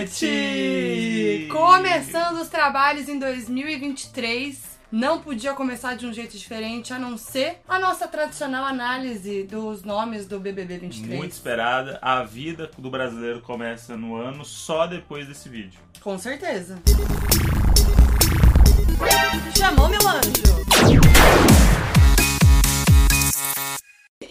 internet! Começando os trabalhos em 2023. Não podia começar de um jeito diferente a não ser a nossa tradicional análise dos nomes do BBB 23. Muito esperada. A vida do brasileiro começa no ano só depois desse vídeo. Com certeza. Chamou meu anjo!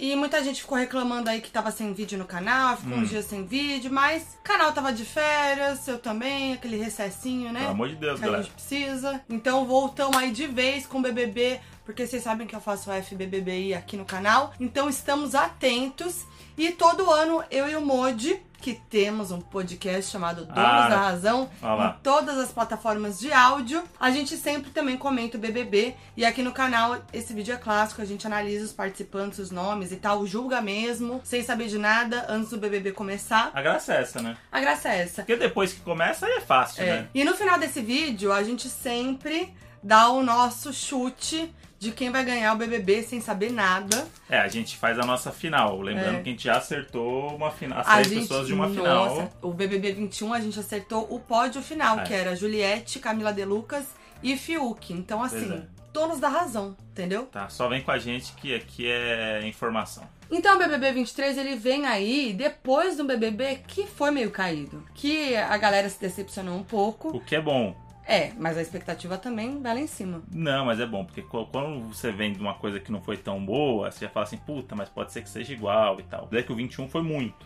E muita gente ficou reclamando aí que tava sem vídeo no canal, ficou Hum. uns dias sem vídeo, mas o canal tava de férias, eu também, aquele recessinho, né? Pelo amor de Deus, que a galera. gente precisa. Então voltamos aí de vez com o BBB, porque vocês sabem que eu faço FBBBI aqui no canal. Então estamos atentos. E todo ano eu e o Modi, que temos um podcast chamado Donos Ah, da Razão, em todas as plataformas de áudio, a gente sempre também comenta o BBB. E aqui no canal, esse vídeo é clássico, a gente analisa os participantes, os nomes e tal, julga mesmo, sem saber de nada, antes do BBB começar. A graça é essa, né? A graça é essa. Porque depois que começa aí é fácil, É. né? E no final desse vídeo, a gente sempre dá o nosso chute de quem vai ganhar o BBB sem saber nada. É, a gente faz a nossa final. Lembrando É. que a gente já acertou uma final, as gente, pessoas de uma nossa, final. o BBB 21 a gente acertou o pódio final, É. que era Juliette, Camila De Lucas e Fiuk. Então, assim, é. donos da razão, entendeu? Tá, só vem com a gente que aqui é informação. Então o BBB 23 ele vem aí depois de um BBB que foi meio caído, que a galera se decepcionou um pouco. O que é bom. É, mas a expectativa também vai lá em cima. Não, mas é bom, porque qu- quando você vem de uma coisa que não foi tão boa, você já fala assim, puta, mas pode ser que seja igual e tal. Daí que o 21 foi muito.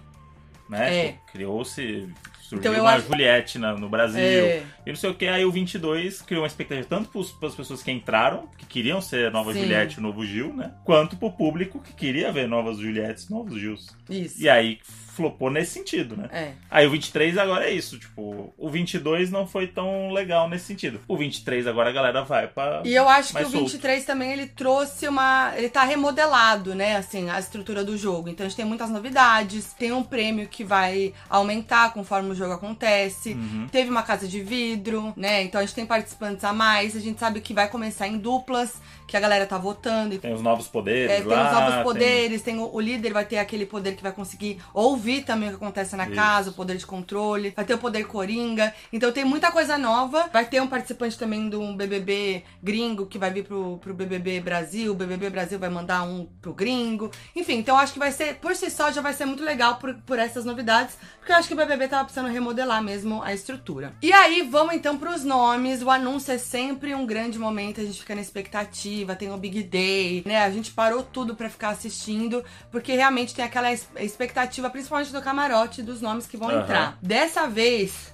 Né? É. Tipo, Criou-se. Surgiu Então eu uma acho- Juliette na- no Brasil. É. E não sei o que, aí o 22 criou uma expectativa tanto para as pessoas que entraram, que queriam ser nova Sim. Juliette e o novo Gil, né? Quanto pro público que queria ver novas Juliettes novos Gils. Isso. E aí flopou nesse sentido, né? É. Aí o 23 agora é isso, tipo, o 22 não foi tão legal nesse sentido. O 23 agora a galera vai pra... E eu acho que o solto. 23 também ele trouxe uma. Ele tá remodelado, né? Assim, a estrutura do jogo. Então a gente tem muitas novidades. Tem um prêmio que vai aumentar conforme o jogo acontece. Uhum. Teve uma casa de vidro, né? Então a gente tem participantes a mais. A gente sabe que vai começar em duplas, que a galera tá votando. Tem os novos poderes É, tem lá. os novos tem- poderes, tem, o, o líder vai ter aquele poder que vai conseguir ouvir também o que acontece na Isso. casa, o poder de controle, vai ter o poder coringa. Então tem muita coisa nova. Vai ter um participante também do BBB gringo que vai vir pro, pro BBB Brasil, o BBB Brasil vai mandar um pro gringo. Enfim, então acho que vai ser, por si só, já vai ser muito legal por, por essas novidades, porque eu acho que o BBB tava precisando remodelar mesmo a estrutura. E aí, vamos então pros nomes. O anúncio é sempre um grande momento, a gente fica na expectativa, tem o Big Day, né? A gente parou tudo pra ficar assistindo, porque realmente tem aquela expectativa, principalmente do camarote, dos nomes que vão Aham. entrar. Dessa vez.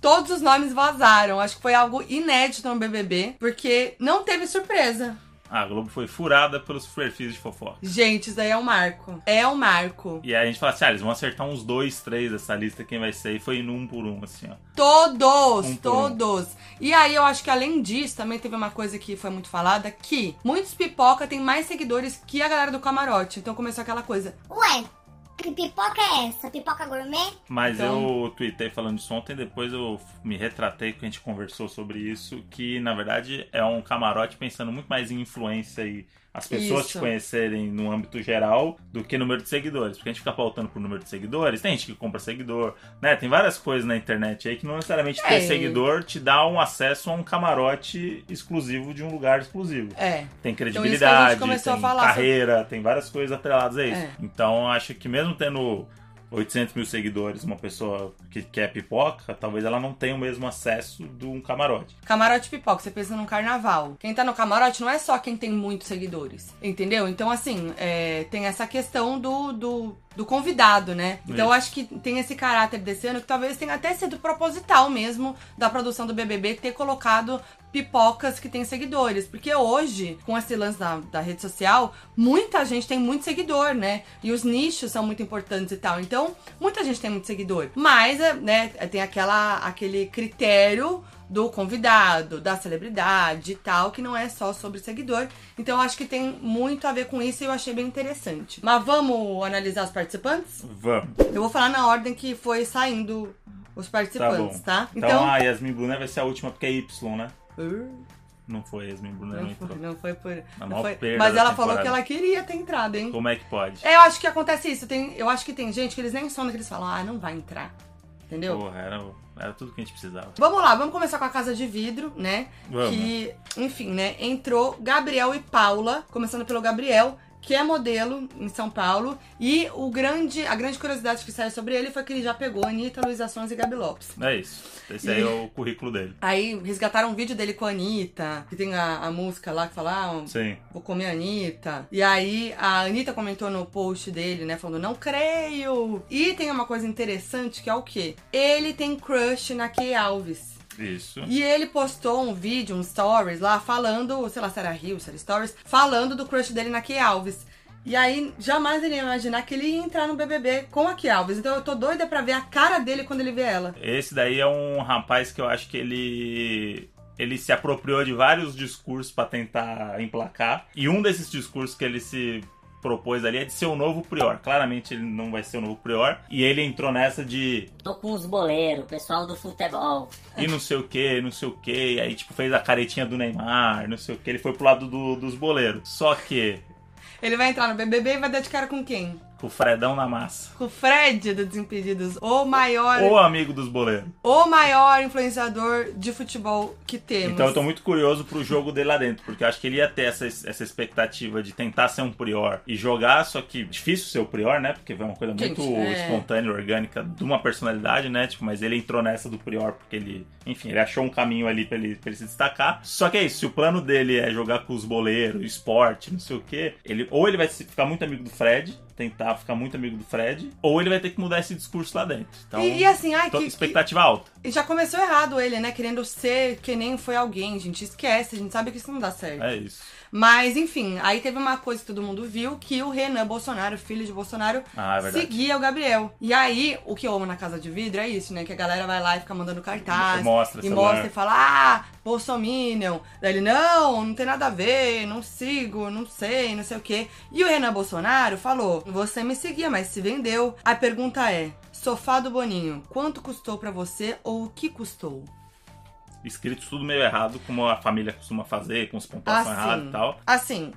Todos os nomes vazaram. Acho que foi algo inédito no BBB, porque não teve surpresa. A Globo foi furada pelos perfis de fofoca. Gente, isso daí é um marco. É um marco. E aí a gente fala assim, ah, eles vão acertar uns dois, três dessa lista, quem vai ser? E foi indo um por um, assim, ó. Todos, Um por um. todos. E aí eu acho que além disso, também teve uma coisa que foi muito falada, que muitos pipoca têm mais seguidores que a galera do camarote. Então começou aquela coisa. Ué, que pipoca é essa? Pipoca gourmet? Mas Então- eu tuitei falando disso ontem, depois eu me retratei que a gente conversou sobre isso, que na verdade é um camarote pensando muito mais em influência e as pessoas Isso. te conhecerem no âmbito geral do que número de seguidores. Porque a gente fica pautando por número de seguidores, tem gente que compra seguidor, né? Tem várias coisas na internet aí que não necessariamente ter É. seguidor te dá um acesso a um camarote exclusivo de um lugar exclusivo. É. Tem a credibilidade, começou tem carreira, tem várias coisas atreladas a isso. É. Então acho que mesmo tendo 800 mil seguidores, uma pessoa que quer pipoca, talvez ela não tenha o mesmo acesso de um camarote. Camarote pipoca, você pensa num carnaval. Quem tá no camarote não é só quem tem muitos seguidores, entendeu? Então, assim, é, tem essa questão do, do, do convidado, né? Então, eu Isso. acho que tem esse caráter desse ano que talvez tenha até sido proposital mesmo da produção do BBB ter colocado pipocas que têm seguidores. Porque hoje, com esse lance da, da rede social, muita gente tem muito seguidor, né? E os nichos são muito importantes e tal. Então, muita gente tem muito seguidor. Mas, é, né, tem aquela, aquele critério do convidado, da celebridade e tal, que não é só sobre seguidor. Então eu acho que tem muito a ver com isso e eu achei bem interessante. Mas vamos analisar os participantes? Vamos. Eu vou falar na ordem que foi saindo os Tá participantes, bom. tá? Então, a Yasmin Brunet vai ser a última porque é Y, né? Uh, Não foi Yasmin Brunet, não, não, foi, entrou. não foi por. Não foi- Mas ela falou que ela queria ter entrado, hein? Como é que pode? É, eu acho que acontece isso. Tem, eu acho que tem gente que eles nem sonam que eles falam, ah, não vai entrar. entendeu? Porra, era, era tudo que a gente precisava. Vamos lá, vamos começar com a Casa de Vidro, né? Vamos. Que, enfim, né? Entrou Gabriel e Paula, começando pelo Gabriel, que é modelo em São Paulo. E o grande, a grande curiosidade que saiu sobre ele foi que ele já pegou Anitta, Luísa Sons e Gabi Lopes. É isso. Esse aí E- é o currículo dele. Aí resgataram um vídeo dele com a Anitta, que tem a, a música lá que fala, ah, Sim. vou comer a Anitta. E aí a Anitta comentou no post dele, né, falando, não creio. E tem uma coisa interessante que é o quê? Ele tem crush na Kay Alves. Isso. E ele postou um vídeo, um stories lá, falando, sei lá se era Rio, se era Stories, falando do crush dele na Key Alves. E aí, jamais ele ia imaginar que ele ia entrar no BBB com a Key Alves. Então eu tô doida pra ver a cara dele quando ele vê ela. Esse daí é um rapaz que eu acho que ele ele se apropriou de vários discursos pra tentar emplacar. E um desses discursos que ele se propôs ali é de ser o novo Prior. Claramente ele não vai ser o novo Prior. E ele entrou nessa de Tô com os boleiros, pessoal do futebol. e não sei o que, não sei o que. E aí, tipo, fez a caretinha do Neymar, não sei o que. Ele foi pro lado do- dos boleiros. Só que, Ele vai entrar no BBB e vai dar de cara com quem? Com o Fredão na massa. Com o Fred do Desimpedidos, o maior, O amigo dos boleiros. o maior influenciador de futebol que temos. Então eu tô muito curioso pro jogo dele lá dentro, porque eu acho que ele ia ter essa, essa expectativa de tentar ser um prior e jogar, só que difícil ser o prior, né? Porque é uma coisa Gente, muito é. espontânea, orgânica de uma personalidade, né? Tipo, mas ele entrou nessa do prior porque ele, enfim, ele achou um caminho ali pra ele, pra ele se destacar. Só que é isso, se o plano dele é jogar com os boleiros, esporte, não sei o quê, ele, ou ele vai ficar muito amigo do Fred, tentar ficar muito amigo do Fred, ou ele vai ter que mudar esse discurso lá dentro. Então, E, e assim, ai, tô- que, que, expectativa alta. e já começou errado ele, né? Querendo ser que nem foi alguém, gente. Esquece, a gente sabe que isso não dá certo. É isso. Mas, enfim, aí teve uma coisa que todo mundo viu, que o Renan Bolsonaro, filho de Bolsonaro, Ah, é seguia o Gabriel. E aí, o que eu amo na Casa de Vidro é isso, né? Que a galera vai lá e fica mandando cartaz. Mostra e mostra e fala, ah, Bolsominion. Daí ele, não, não tem nada a ver, não sigo, não sei, não sei o quê. E o Renan Bolsonaro falou, você me seguia, mas se vendeu. A pergunta é, sofá do Boninho, quanto custou pra você ou o que custou? Escrito tudo meio errado, como a família costuma fazer, com os pontuações erradas e tal. Assim,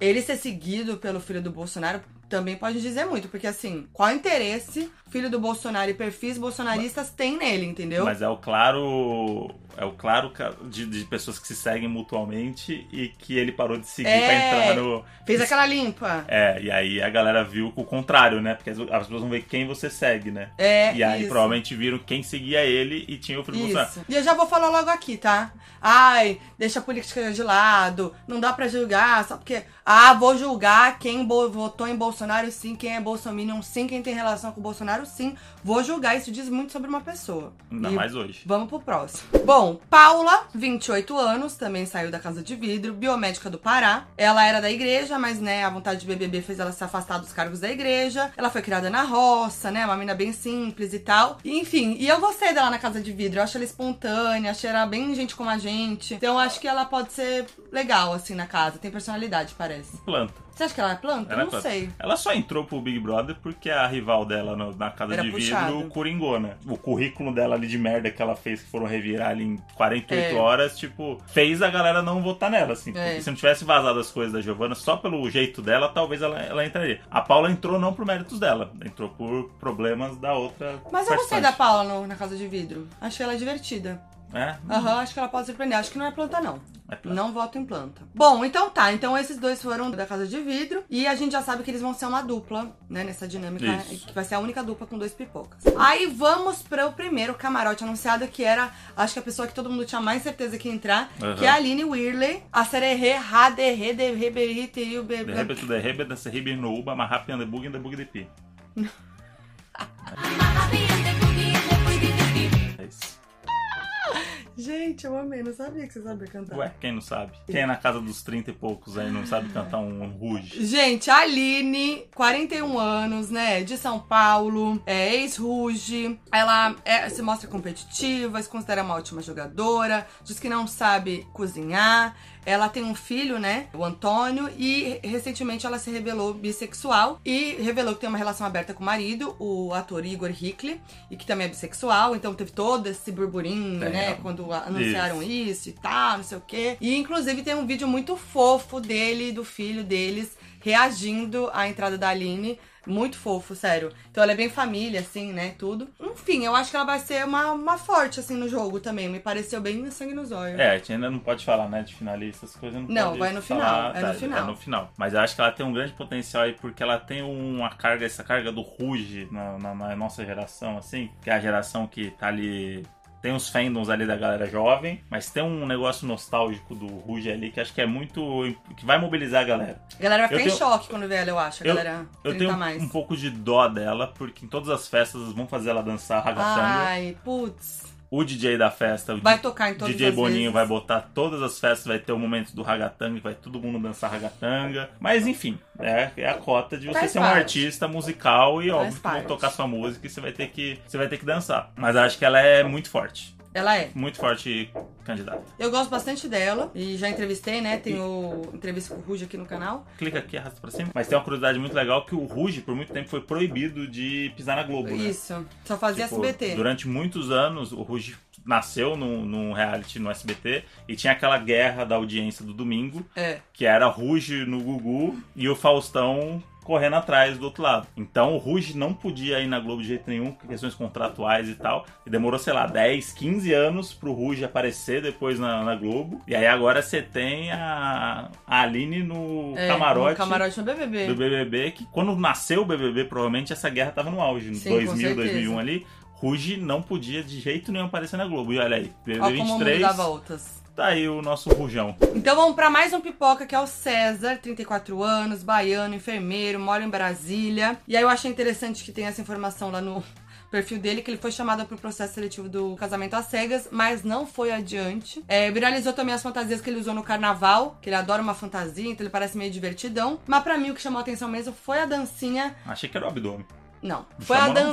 ele ser seguido pelo filho do Bolsonaro também pode dizer muito, porque assim, qual interesse o filho do Bolsonaro e perfis bolsonaristas tem nele, entendeu? Mas é o claro. É o claro de, de pessoas que se seguem mutuamente e que ele parou de seguir É. pra entrar no. Fez aquela limpa. É, e aí a galera viu o contrário, né? Porque as, as pessoas vão ver quem você segue, né? É, e aí isso. provavelmente viram quem seguia ele e tinha o filho do Bolsonaro. Isso. E eu já vou falar logo aqui, tá? Ai, deixa a política de lado, não dá pra julgar, só porque. Ah, vou julgar quem votou em Bolsonaro sim, quem é Bolsominion sim, quem tem relação com o Bolsonaro sim. Vou julgar, isso diz muito sobre uma pessoa. Ainda E mais hoje. Vamos pro próximo. Bom, Paula, 28 anos, também saiu da casa de vidro, biomédica do Pará. Ela era da igreja, mas, né, a vontade de BBB fez ela se afastar dos cargos da igreja. Ela foi criada na roça, né, uma menina bem simples e tal. E, enfim, e eu gostei dela na casa de vidro. Eu acho ela espontânea, achei ela bem gente como a gente. Então, eu acho que ela pode ser legal, assim, na casa. Tem personalidade, parece. Planta. Você acha que ela é planta? Ela é não planta. sei. Ela só entrou pro Big Brother porque a rival dela no- na casa Era de puxado. vidro coringou, né? O currículo dela ali de merda que ela fez, que foram revirar ali em 48 É. horas, tipo, fez a galera não votar nela, assim. É. Porque se não tivesse vazado as coisas da Giovanna, só pelo jeito dela, talvez ela, ela entraria. A Paula entrou não por méritos dela, entrou por problemas da outra. Mas eu gostei da Paula no- na casa de vidro. Achei ela divertida. É? Aham, acho que ela pode surpreender. Acho que não é planta, não. É planta. Não voto em planta. Bom, então tá. Então esses dois foram da casa de vidro. E a gente já sabe que eles vão ser uma dupla, né? Nessa dinâmica. Isso. Que vai ser a única dupla com dois pipocas. Aí vamos para o primeiro camarote anunciado, que era, acho que a pessoa que todo mundo tinha mais certeza que ia entrar, Aham. que é a Aline Whirley. A sererê, raderê, derreberi, teriu, De repente, de repente, dessa ribe no Uba, mas Gente, eu amei. Não sabia que você sabia cantar. Ué, quem não sabe? Quem é na casa dos 30 e poucos aí não sabe cantar um ruge? Gente, a Aline, 41 anos, né? De São Paulo, é ex-Ruge. Ela é- se mostra competitiva, se considera uma ótima jogadora, diz que não sabe cozinhar. Ela tem um filho, né? O Antônio, e recentemente ela se revelou bissexual e revelou que tem uma relação aberta com o marido, o ator Igor Hickley, e que também é bissexual. Então teve todo esse burburinho, Tem, né? Quando anunciaram isso e tal, não sei o quê. E inclusive tem um vídeo muito fofo dele e do filho deles reagindo à entrada da Aline Muito fofo, sério. Então ela é bem família, assim, né? Tudo. Enfim, eu acho que ela vai ser uma, uma forte, assim, no jogo também. Me pareceu bem sangue nos olhos. É, a gente ainda não pode falar, né, de finalista, essas coisas não Não, vai no falar, final, é no tá, final. É no final. Mas eu acho que ela tem um grande potencial aí, porque ela tem uma carga, essa carga do Ruge na, na- na nossa geração, assim, que é a geração que tá ali. Tem os fandoms ali da galera jovem, mas tem um negócio nostálgico do Ruge ali que acho que é muito. que vai mobilizar a galera. A galera vai ficar em tenho- choque quando vê ela, eu acho. A Eu- galera Eu 30 tenho mais. um pouco de dó dela, porque em todas as festas vão fazer ela dançar ragatanga. Ai, putz. O DJ da festa, o Vai tocar em todas DJ Boninho vezes. vai botar todas as festas, vai ter o momento do ragatanga, vai todo mundo dançar ragatanga. Mas enfim, é, é a cota de você Faz ser um parte. artista musical e Faz óbvio que vão tocar sua música e você vai ter que você vai ter que dançar. Mas acho que ela é muito forte, Ela é. muito forte candidata. Eu gosto bastante dela e já entrevistei, né? Tem o entrevista com o Ruge aqui no canal. Clica aqui, arrasta pra cima. Mas tem uma curiosidade muito legal que o Ruge por muito tempo foi proibido de pisar na Globo, né? Isso. Só fazia Tipo, SBT. Durante muitos anos, o Ruge nasceu num, num reality no SBT e tinha aquela guerra da audiência do domingo, É. que era Ruge no Gugu e o Faustão correndo atrás do outro lado. Então o Ruge não podia ir na Globo de jeito nenhum, questões contratuais e tal. E demorou, sei lá, 10, 15 anos pro Ruge aparecer depois na, na Globo. E aí agora você tem a, a Aline no é camarote. no camarote no BBB. Do BBB, que quando nasceu o BBB, provavelmente essa guerra tava no auge, em Sim, com 2000, certeza. 2001 ali. Ruge não podia de jeito nenhum aparecer na Globo. E olha aí, BBB Ó como o mundo 23, dá voltas. Tá aí o nosso Rujão. Então vamos pra mais um pipoca, que é o César, 34 anos, baiano, enfermeiro, mora em Brasília. E aí eu achei interessante que tem essa informação lá no perfil dele, que ele foi chamado pro processo seletivo do casamento às cegas, mas não foi adiante. É, viralizou também as fantasias que ele usou no carnaval, que ele adora uma fantasia, então ele parece meio divertidão. Mas pra mim o que chamou a atenção mesmo foi a dancinha Achei que era o abdômen. não. Não Foi a chamou, não?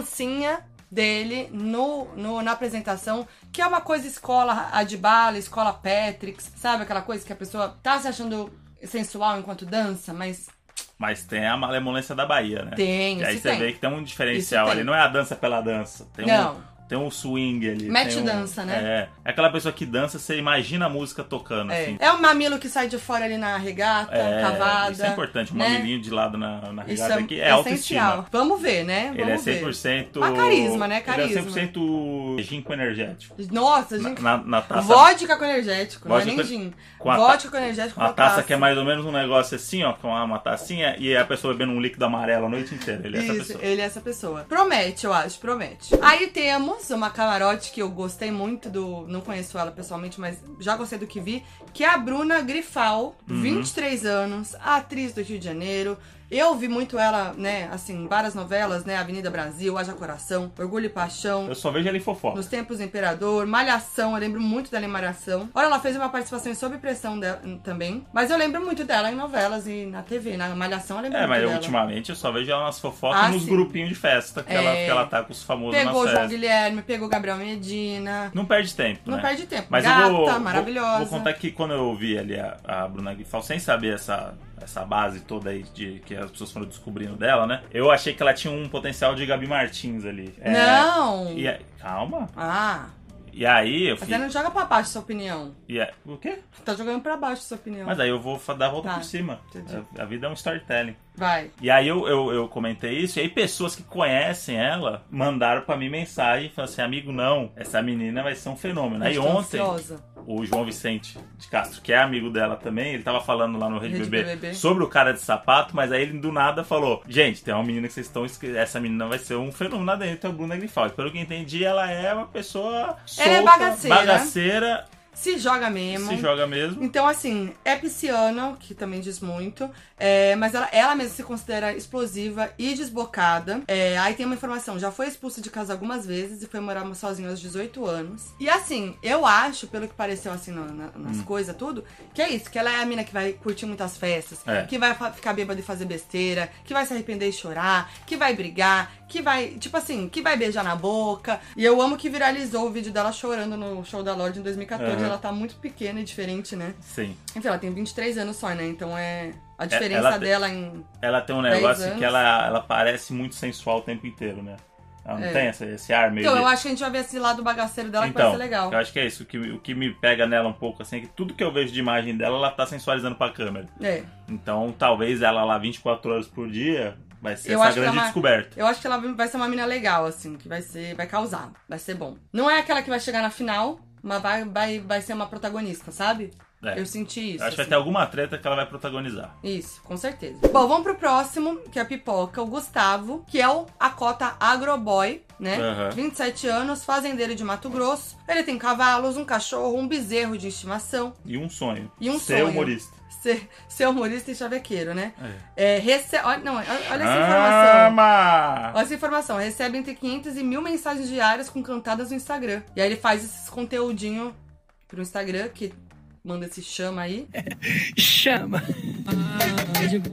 Dele no, no- na apresentação, que é uma coisa escola Adbala, escola Patricks, sabe? Aquela coisa que a pessoa tá se achando sensual enquanto dança, mas Mas tem a malemolência da Bahia, né? tem, E aí você tem. vê que tem um diferencial tem. ali. Não é a dança pela dança. Tem Não. um. Tem um swing ali. Tem um- dança, né? É. É aquela pessoa que dança, você imagina a música tocando, É. assim. é o mamilo que sai de fora ali na regata, É, cavada. Isso é importante. Um né? mamilinho de lado na, na Isso regata é aqui é autoestima. essencial. Vamos ver, né? Vamos Ele é ver. 100%. Mas carisma, né? Ele Carisma. é 100% ginkgo energético. Nossa, Na, gente. na, na taça. Vodka com energético, não é Vodka nem com- gin. com a Vodka com energético Uma na taça que é mais ou menos um negócio assim, ó, com uma, uma tacinha e a pessoa bebendo um líquido amarelo a noite inteira. Ele é essa Isso, pessoa. ele é essa pessoa. Promete, eu acho, promete. Aí temos uma camarote que eu gostei muito do. Não conheço ela pessoalmente, mas já gostei do que vi. Que é a Bruna Grifal, Uhum. 23 anos, atriz do Rio de Janeiro. Eu vi muito ela, né, assim, várias novelas, né? Avenida Brasil, Haja Coração, Orgulho e Paixão. Eu só vejo ele fofoca. Nos Tempos do Imperador, Malhação, eu lembro muito dela em Malhação. Olha, ela fez uma participação em Sob Pressão dela, também. Mas eu lembro muito dela em novelas e na TV. Na Malhação eu lembro É, muito mas eu, ultimamente eu só vejo ela nas fofocas Ah, nos sim. grupinhos de festa que, ela, É. que ela tá com os famosos Pegou o João. Guilherme, pegou o Gabriel Medina. Não perde tempo, Não né? perde tempo. Mas Gata, eu vou, vou- maravilhosa. Vou, contar que quando eu vi ali a, a Bruna Grifal, sem saber essa, essa base toda aí de que as pessoas foram descobrindo dela, né? Eu achei que ela tinha um potencial de Gabi Martins ali. É, Não! E aí- calma. Ah, E aí eu você fiquei. não joga pra baixo sua opinião. E o quê? Tá jogando pra baixo sua opinião. Mas aí eu vou dar a volta Tá, por cima. entendi. A, a vida é um storytelling. Vai. E aí eu, eu, eu comentei isso, e aí pessoas que conhecem ela mandaram pra mim mensagem falando assim, amigo, não, essa menina vai ser um fenômeno. Aí ontem, ansiosa. O João Vicente de Castro, que é amigo dela também, ele tava falando lá no Rede, Rede BBB, BBB. sobre o cara de sapato, mas aí ele do nada falou: Gente, tem uma menina que vocês estão. Essa menina vai ser um fenômeno lá dentro, é a Bruna Grifaldi. Pelo que eu entendi, ela é uma pessoa solta, Ela é bagaceira. bagaceira, Se joga mesmo. se joga mesmo. Então, assim, é pisciana, que também diz muito, é, mas ela, ela mesma se considera explosiva e desbocada. É, aí tem uma informação, já foi expulsa de casa algumas vezes e foi morar sozinha aos 18 anos. E assim, eu acho, pelo que pareceu assim na- na- nas Hum. coisas, tudo, que é isso, que ela é a mina que vai curtir muitas festas, É. que vai ficar bêbada e fazer besteira, que vai se arrepender e chorar, que vai brigar, que vai, tipo assim, que vai beijar na boca. E eu amo que viralizou o vídeo dela chorando no show da Lorde em 2014. Aham. Ela tá muito pequena e diferente, né? Sim. Enfim, ela tem 23 anos só, né? Então é. A diferença ela tem- dela em. Ela tem um 10 negócio que ela, ela parece muito sensual o tempo inteiro, né? Ela não É. tem esse, esse ar meio. Então, eu acho que a gente vai ver esse lado bagaceiro dela que então, vai ser legal. eu acho que é isso. O que, o que me pega nela um pouco, assim, é que tudo que eu vejo de imagem dela, ela tá sensualizando pra câmera. É. Então, talvez ela lá 24 horas por dia, Vai ser Eu essa grande ela é descoberta. Eu acho que ela vai ser uma mina legal, assim, que vai ser. Vai causar. Vai ser bom. Não é aquela que vai chegar na final, mas vai, vai, vai ser uma protagonista, sabe? É. Eu senti isso. Acho que vai assim. ter alguma treta que ela vai protagonizar. Isso, com certeza. Bom, vamos pro próximo, que é a pipoca, o Gustavo, que é o Acota Agroboy, né? Aham. 27 anos, fazendeiro de Mato Grosso. Ele tem cavalos, um cachorro, um bezerro de estimação. E um sonho. E um Ser sonho. humorista. Ser, ser humorista e chavequeiro, né? É. É, rece... olha, não, olha olha essa informação. Ama! Olha essa informação. Recebe entre 500 e mil mensagens diárias com cantadas no Instagram. E aí ele faz esses conteúdinho pro Instagram, que manda esse chama aí. Chama.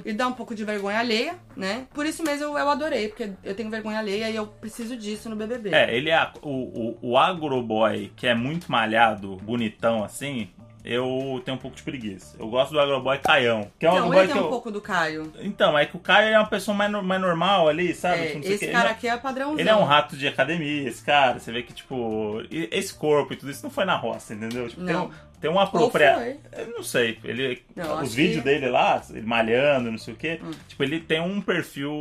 E dá um pouco de vergonha alheia, né? Por isso mesmo eu, eu adorei, porque eu tenho vergonha alheia e eu preciso disso no BBB. É, ele é a- o, o, o agroboy, que é muito malhado, bonitão assim. Eu tenho um pouco de preguiça. Eu gosto do agroboy Caião. Que é um agroboy ele que tem um eu... pouco do Caio. Então, é que o Caio é uma pessoa mais, mais normal ali, sabe? É, Não sei o esse cara Ele- aqui é padrãozão. Ele é um rato de academia, esse cara. Você vê que, tipo, esse corpo e tudo isso não foi na roça, entendeu? Tipo, tem, Não. um, tem uma. Eu não sei. Ele, Não, os vídeos que- Hum. dele lá, ele malhando, não sei o quê. Tipo, ele tem um perfil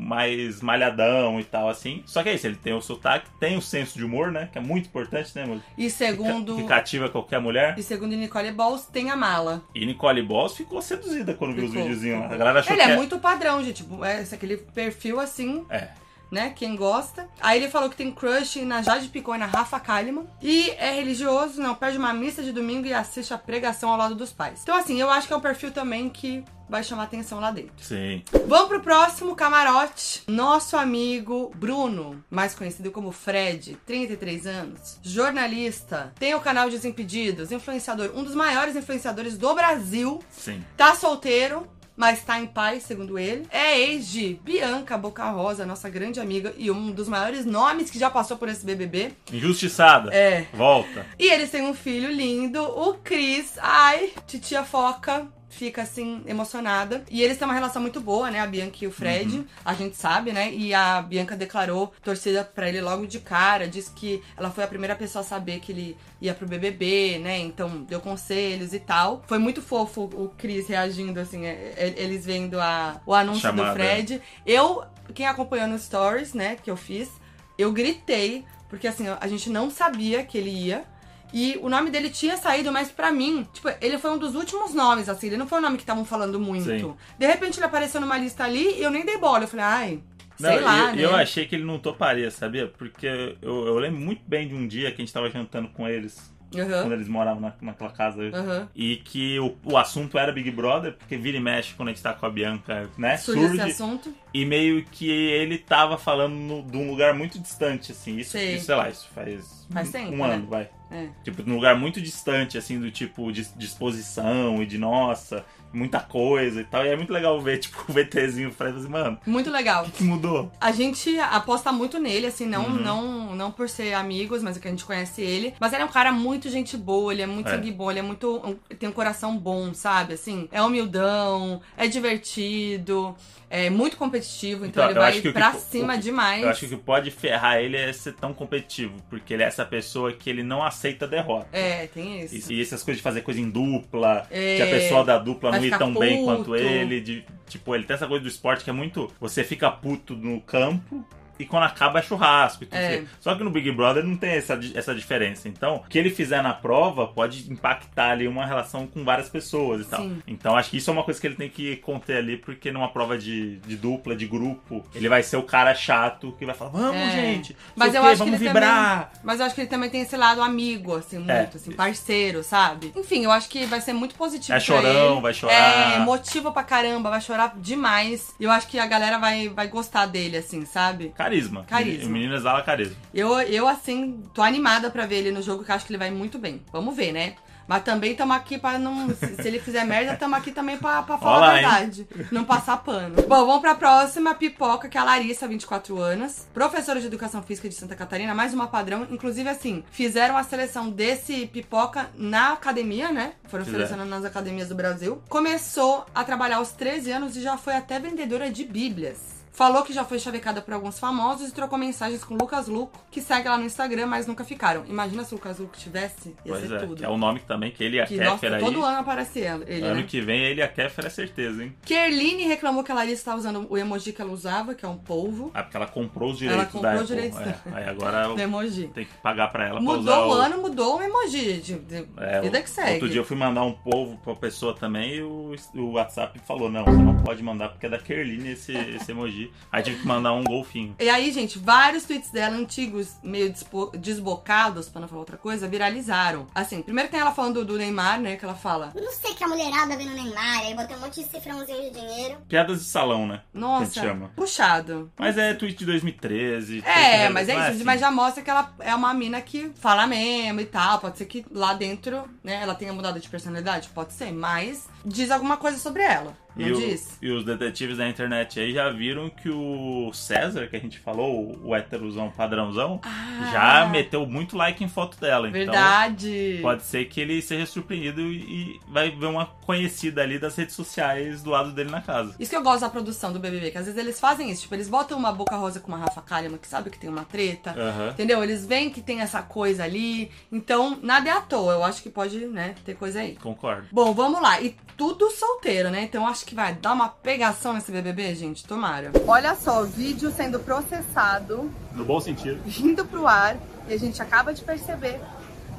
mais malhadão e tal, assim. Só que é isso, ele tem o sotaque, tem o senso de humor, né? Que é muito importante, né, mano? E segundo... Que cativa qualquer mulher. E segundo Nicole Balls, tem a mala. E Nicole Boss ficou seduzida quando viu os Ficou, videozinhos lá. ficou. A galera achou Ele que é muito padrão, gente. Tipo, é esse- aquele perfil assim, É. né? Quem gosta. Aí ele falou que tem crush na Jade Picon e na Rafa Kalimann. E é religioso, não perde uma missa de domingo e assiste a pregação ao lado dos pais. Então, assim, eu acho que é um perfil também que vai chamar atenção lá dentro. Sim. Vamos pro próximo camarote. Nosso amigo Bruno, mais conhecido como Fred, 33 anos, jornalista, tem o canal Desimpedidos, influenciador, um dos maiores influenciadores do Brasil. Sim. Tá solteiro, mas tá em paz, segundo ele. É ex de Bianca Boca Rosa, nossa grande amiga e um dos maiores nomes que já passou por esse BBB. Injustiçada. É. Volta. E eles têm um filho lindo, o Cris. Ai, titia Foca fica assim emocionada. E eles têm uma relação muito boa, né? A Bianca e o Fred, a gente sabe, né? E a Bianca declarou torcida pra ele logo de cara, disse que ela foi a primeira pessoa a saber que ele ia pro BBB, né? Então deu conselhos e tal. Foi muito fofo o Cris reagindo assim, é, é, eles vendo a, o anúncio Chamada. do Fred. Eu, quem acompanhou nos stories, né, que eu fiz, eu gritei, porque assim, a gente não sabia que ele ia. E o nome dele tinha saído, mas pra mim, tipo, ele foi um dos últimos nomes, assim, ele não foi um nome que estavam falando muito. Sim. De repente ele apareceu numa lista ali e eu nem dei bola. Eu falei, ai, sei Não, lá, e- né? eu achei que ele não toparia, sabia? Porque eu, eu lembro muito bem de um dia que a gente tava jantando com eles, quando Aham, eles moravam na, naquela casa. aham. E que o, o assunto era Big Brother, porque vira e mexe quando a gente tá com a Bianca, né? Surge esse Surge. assunto. E meio que ele tava falando no- de um lugar muito distante, assim. Isso, Sei. isso, sei lá, isso faz, Faz um, tempo, um né? ano, vai. É. Tipo, num lugar muito distante, assim, do tipo de disposição e de nossa, muita coisa e tal. E é muito legal ver, tipo, o VTzinho Fred assim, mano, Muito legal. o que mudou? A gente aposta muito nele, assim, não, Uhum. não, não por ser amigos, mas é que a gente conhece ele. Mas ele é um cara muito gente boa, ele é muito É. sangue bom, ele é muito. tem um coração bom, sabe? Assim, é humildão, é divertido, é muito competitivo, então, Então, ele vai que que- pra o- cima o- demais. Eu acho que o que pode ferrar ele é ser tão competitivo, porque ele é essa pessoa que ele não aceita derrota. É, tem isso. E, e essas coisas de fazer coisa em dupla, É, que a pessoa da dupla não ir tão bem puto. quanto ele. De, tipo, ele tem essa coisa do esporte que é muito. Você fica puto no campo. E quando acaba é churrasco. e tudo É. Só que no Big Brother não tem essa, essa diferença. Então, o que ele fizer na prova pode impactar ali uma relação com várias pessoas e tal. Sim. Então, acho que isso é uma coisa que ele tem que conter ali, porque numa prova de, de dupla, de grupo, ele vai ser o cara chato que vai falar: Vamos, É. gente! Mas eu quê, acho que vamos ele vibrar! também. Mas eu acho que ele também tem esse lado amigo, assim, muito, É, assim, parceiro, sabe? Enfim, eu acho que vai ser muito positivo. É chorão, ele. vai chorar. É, motiva pra caramba, vai chorar demais. E eu acho que a galera vai, vai gostar dele, assim, sabe? Carisma. Carisma. O menino exala carisma. Eu, eu, assim, tô animada pra ver ele no jogo, que eu acho que ele vai muito bem. Vamos ver, né? Mas também tamo aqui pra não. Se, se ele fizer merda, tamo aqui também pra, pra falar Olá, a hein? verdade. Não passar pano. Bom, vamos pra próxima pipoca, que é a Larissa, 24 anos. Professora de Educação Física de Santa Catarina, mais uma padrão. Inclusive, assim, fizeram a seleção desse pipoca na academia, né? Foram Fizeram. selecionando nas academias do Brasil. Começou a trabalhar aos 13 anos e já foi até vendedora de bíblias. Falou que já foi chavecada por alguns famosos e trocou mensagens com o Lucas Luco, que segue lá no Instagram, mas nunca ficaram. Imagina se o Lucas Luco tivesse, ia Pois ser é, tudo. é o nome também que ele e a Que, Kéfera nossa, aí. todo ano aparece ele, ele, ano né? que vem ele e a Kéfera é certeza, hein? Kerline reclamou que a Larissa estava usando o emoji que ela usava, que é um polvo, Ah, porque ela comprou os Ela direitos comprou da os direitos É, Aí agora do emoji. tem que pagar pra ela pra Mudou usar o ano, mudou o emoji. De, de, É, vida o- que segue. Outro dia eu fui mandar um povo pra pessoa também e o, o WhatsApp falou: não, você não pode mandar porque é da Kerline esse, esse emoji. Aí tive que mandar um golfinho. E aí, gente, vários tweets dela antigos, meio desbocados, pra não falar outra coisa, viralizaram. Assim, primeiro tem ela falando do Neymar, né? Que ela fala. Não sei que a mulherada vendo Neymar, aí botei um monte de cifrãozinho de dinheiro. Piadas de salão, né? Nossa, chama. puxado. Mas é tweet de 2013. É, mas é isso, assim. mas já mostra que ela é uma mina que fala mesmo e tal. Pode ser que lá dentro, né, ela tenha mudado de personalidade, pode ser, mas diz alguma coisa sobre ela. Não E, o- diz? e os detetives da internet aí já viram que o César, que a gente falou, o heterosão padrãozão, Ah, já meteu muito like em foto dela. Verdade. Então pode ser que ele seja surpreendido e vai ver uma conhecida ali das redes sociais do lado dele na casa. Isso que eu gosto da produção do BBB, que às vezes eles fazem isso. Tipo, eles botam uma boca rosa com uma Rafa Kalimann, que sabe que tem uma treta. Entendeu? Eles veem que tem essa coisa ali. Então, nada é à toa. Eu acho que pode, né, ter coisa aí. Concordo. Bom, vamos lá. E tudo solteiro, né? Então acho que vai dar uma pegação nesse BBB, gente. Tomara. Olha só, o vídeo sendo processado, No bom sentido. indo pro ar. E a gente acaba de perceber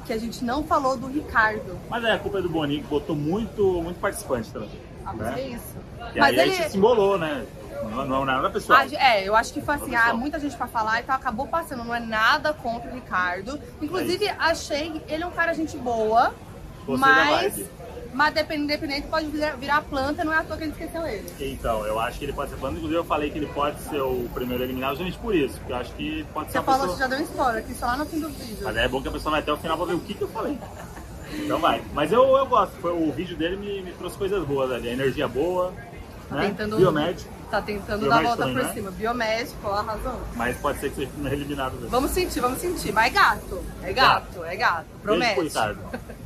que a gente não falou do Ricardo. Mas é, a culpa é do Boninho, que botou muito, muito participante também. Ah, mas é isso. E Mas aí, aí ele- se embolou, né? Não, não é nada pessoal. Ah, é, eu acho que foi assim, ah, muita gente pra falar, então acabou passando. Não é nada contra o Ricardo. Inclusive, achei ele um cara gente boa, Gostei da mas, vibe. Mas independente pode virar, planta, não é à toa que a gente esqueceu ele. Então, eu acho que ele pode ser plano. Inclusive, eu falei que ele pode ser o primeiro eliminado justamente por isso. Porque eu acho que pode ser Você falou, pessoa... você já deu um spoiler aqui, só lá no fim do vídeo. Mas é bom que a pessoa vai até o final pra ver o que, que eu falei. Então vai. Mas eu, eu gosto. Foi, o vídeo dele me, me trouxe coisas boas ali. A energia boa, né? tentando- Biomédico. Tá tentando Biomédico dar a volta também, por né? cima. Biomédico, ó, arrasou. Mas pode ser que seja eliminado mesmo. Vamos sentir, vamos sentir. Mas é gato. É gato, é gato. Beijo pro Promete. Ricardo.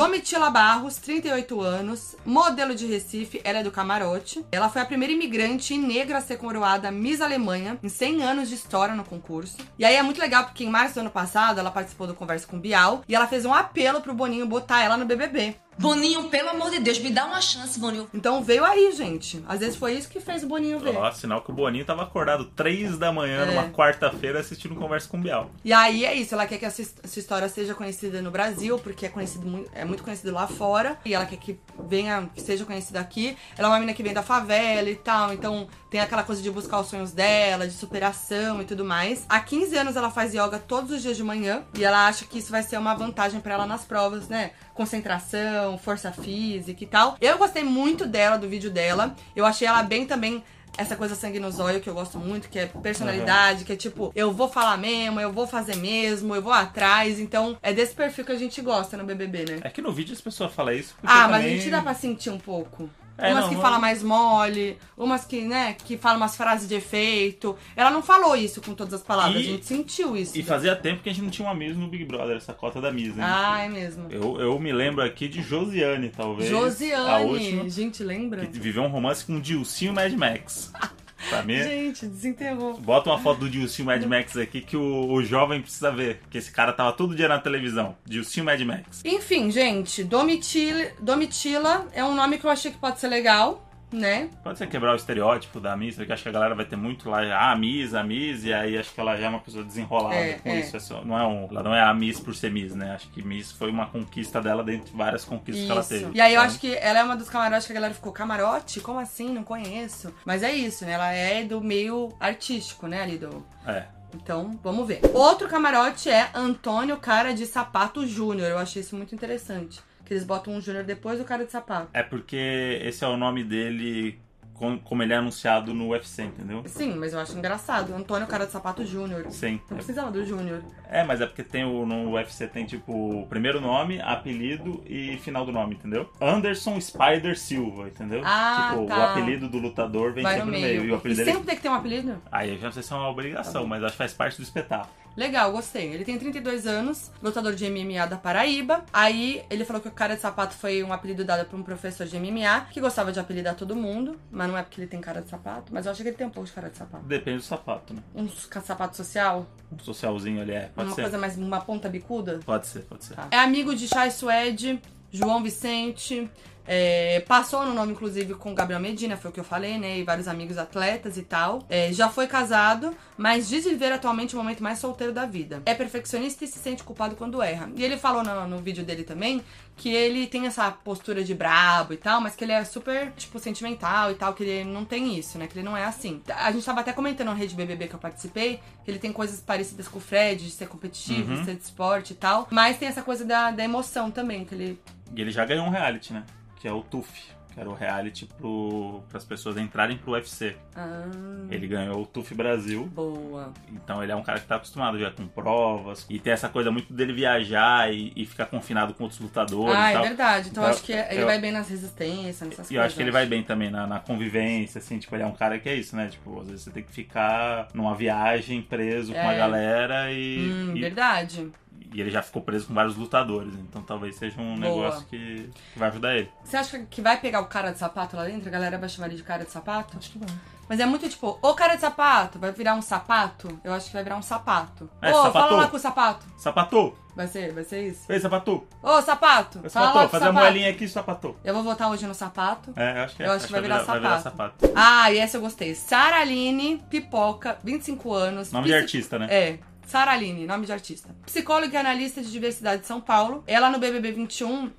Domitila Barros, 38 anos, modelo de Recife, ela é do camarote. Ela foi a primeira imigrante negra a ser coroada Miss Alemanha em 100 anos de história no concurso. E aí é muito legal porque em março do ano passado ela participou do Conversa com Bial e ela fez um apelo pro Boninho botar ela no BBB. Boninho, pelo amor de Deus, me dá uma chance, Boninho. Então veio aí, gente. Às vezes foi isso que fez o Boninho ver. Ó, sinal que o Boninho tava acordado 3 da manhã É. numa quarta-feira assistindo Conversa com o Bial. E aí é isso, ela quer que essa his- essa história seja conhecida no Brasil, porque é conhecido é muito conhecido lá fora. E ela quer que venha, que seja conhecida aqui. Ela é uma menina que vem da favela e tal, então tem aquela coisa de buscar os sonhos dela, de superação e tudo mais. Há 15 anos ela faz yoga todos os dias de manhã e ela acha que isso vai ser uma vantagem pra ela nas provas, né? Concentração, força física e tal. Eu gostei muito dela, do vídeo dela. Eu achei ela bem também essa coisa sangue nos olhos que eu gosto muito, que é personalidade, que é tipo, eu vou falar mesmo, eu vou fazer mesmo, eu vou atrás. Então, é desse perfil que a gente gosta no BBB, né? É que no vídeo as pessoas falam isso. Ah, mas a também- gente dá pra sentir um pouco. É, umas não, que não- falam mais mole, umas que, né, que falam umas frases de efeito. Ela não falou isso com todas as palavras, E- a gente sentiu isso. E fazia tempo que a gente não tinha uma Miss no Big Brother, essa cota da Miss, né? Ah, é mesmo. Eu, eu me lembro aqui de Josiane, talvez. A Josiane, última. gente, lembra? Que viveu um romance com o Dilcinho Mad Max. Pra mim, Gente, desenterrou. bota uma foto do Dilcinho Mad Max aqui que o, o jovem precisa ver. Que esse cara tava todo dia na televisão. Dilcinho Mad Max. Enfim, gente, Domitila, Domitila é um nome que eu achei que pode ser legal, né? Pode ser quebrar o estereótipo da Miss, porque acho que a galera vai ter muito lá, ah, a Miss, a Miss, e aí acho que ela já é uma pessoa desenrolada É, com é. isso. É não é um, ela não é a Miss por ser Miss, né? Acho que Miss foi uma conquista dela dentre várias conquistas que ela teve. E aí eu Então, acho que ela é uma dos camarotes que a galera ficou, camarote? Como assim? Não conheço. Mas é isso, né? Ela é do meio artístico, né? Ali do. É. Então, vamos ver. Outro camarote é Antônio Cara de Sapato Júnior. Eu achei isso muito interessante. Que eles botam um Júnior depois do cara de sapato. É porque esse é o nome dele com- como ele é anunciado no UFC, entendeu? Sim, mas eu acho engraçado. Antônio Cara de Sapato Júnior. Sim. Não precisava do Júnior. É, mas é porque tem o, no UFC tem tipo primeiro nome, apelido e final do nome, entendeu? Anderson Spider Silva, entendeu? Ah, tipo, tá. o apelido do lutador vem Vai sempre no meio. meio. E o E apelido dele sempre tem que ter um apelido? Aí eu já não sei se é uma obrigação, mas acho que faz parte do espetáculo. Legal, gostei. Ele tem 32 anos, lutador de MMA da Paraíba. Aí ele falou que o cara de sapato foi um apelido dado por um professor de MMA que gostava de apelidar todo mundo, mas não é porque ele tem cara de sapato. Mas eu acho que ele tem um pouco de cara de sapato. Depende do sapato, né? Um sapato social, Um socialzinho ali é. Pode uma ser. coisa mais uma ponta bicuda. Pode ser, pode ser. Tá. É amigo de Chay Suede, João Vicente. É, passou no nome, inclusive, com Gabriel Medina, foi o que eu falei, né? E vários amigos atletas e tal. É, já foi casado, mas diz viver atualmente o momento mais solteiro da vida. É perfeccionista e se sente culpado quando erra. E ele falou no, no vídeo dele também que ele tem essa postura de brabo e tal, mas que ele é super, tipo, sentimental e tal, que ele não tem isso, né? Que ele não é assim. A gente tava até comentando na rede BBB que eu participei, que ele tem coisas parecidas com o Fred, de ser competitivo, de ser de esporte e tal, mas tem essa coisa da, da emoção também, que ele E ele já ganhou um reality, né? Que é o TUF. Que era o reality pro, pras pessoas entrarem pro UFC. Ah, Ele ganhou o TUF Brasil. boa. Então ele é um cara que tá acostumado já com provas. E tem essa coisa muito dele viajar e, e ficar confinado com outros lutadores Ah, e é verdade. Então, Então, acho que ele eu- vai bem nas resistências, nessas E coisas. eu acho que ele vai bem também na, na convivência, assim, tipo, ele é um cara que é isso, né? Tipo, às vezes você tem que ficar numa viagem preso com É. a galera e, Hum, e, verdade. E ele já ficou preso com vários lutadores. Então talvez seja um Boa. negócio que, que vai ajudar ele. Você acha que vai pegar o cara de sapato lá dentro? A galera vai chamar ele de cara de sapato? Acho que vai. Mas é muito tipo, ô cara de sapato, vai virar um sapato? Eu acho que vai virar um sapato. É, Ô, sapato. fala lá com o sapato. Sapatu! Vai ser, vai ser isso? Ei, Sapatu! Ô, sapato! Ei, Fala fazer a sapato. moelinha aqui, Sapatu. Eu vou votar hoje no sapato. É, eu acho que é. Eu acho que vai virar Vai virar sapato. sapato. Ah, e essa eu gostei. Sara Aline Pipoca, 25 anos. Nome de artista, né? É. Sara Aline, nome de artista. Psicóloga e analista de diversidade de São Paulo. Ela no BBB 21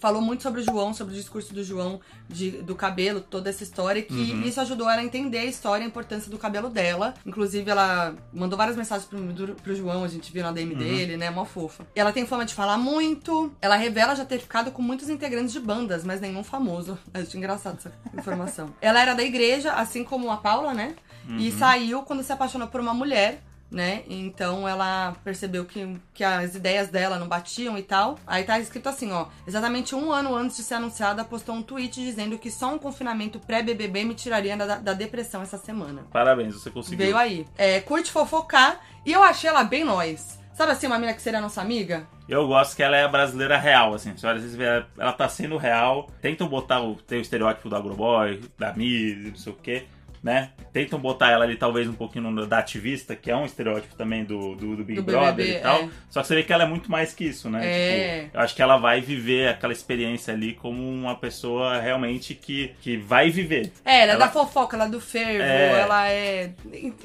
falou muito sobre o João, sobre o discurso do João, de- do cabelo, toda essa história, que Uhum. isso ajudou ela a entender a história e a importância do cabelo dela. Inclusive, ela mandou várias mensagens pro, pro João, a gente viu na Uhum. DM dele, né? Mó fofa. Ela tem fama de falar muito. Ela revela já ter ficado com muitos integrantes de bandas, mas nenhum famoso. Acho engraçado essa informação. ela era da igreja, assim como a Paula, né? E saiu quando se apaixonou por uma mulher né? Então ela percebeu que, que as ideias dela não batiam e tal. Aí tá escrito assim, ó. Exatamente um ano antes de ser anunciada, postou um tweet dizendo que só um confinamento pré-BBB me tiraria da, da depressão essa semana. Parabéns, você conseguiu. Veio aí. É, curte fofocar. E eu achei ela bem nós. Sabe assim, uma mina que seria nossa amiga? Eu gosto que ela é a brasileira real, assim. Vocês vê, ela- ela tá sendo real. Tentam botar o, tem o estereótipo do agroboy, da Miss, não sei o quê, né? Tentam botar ela ali, talvez, um pouquinho no- da ativista, que é um estereótipo também do, do, do Big Do Brother BBB, e tal. é. Só que você vê que ela é muito mais que isso, né? É. Tipo, eu acho que ela vai viver aquela experiência ali como uma pessoa realmente que, que vai viver. É, ela, é Ela- da fofoca, ela é do fervo, É. ela é.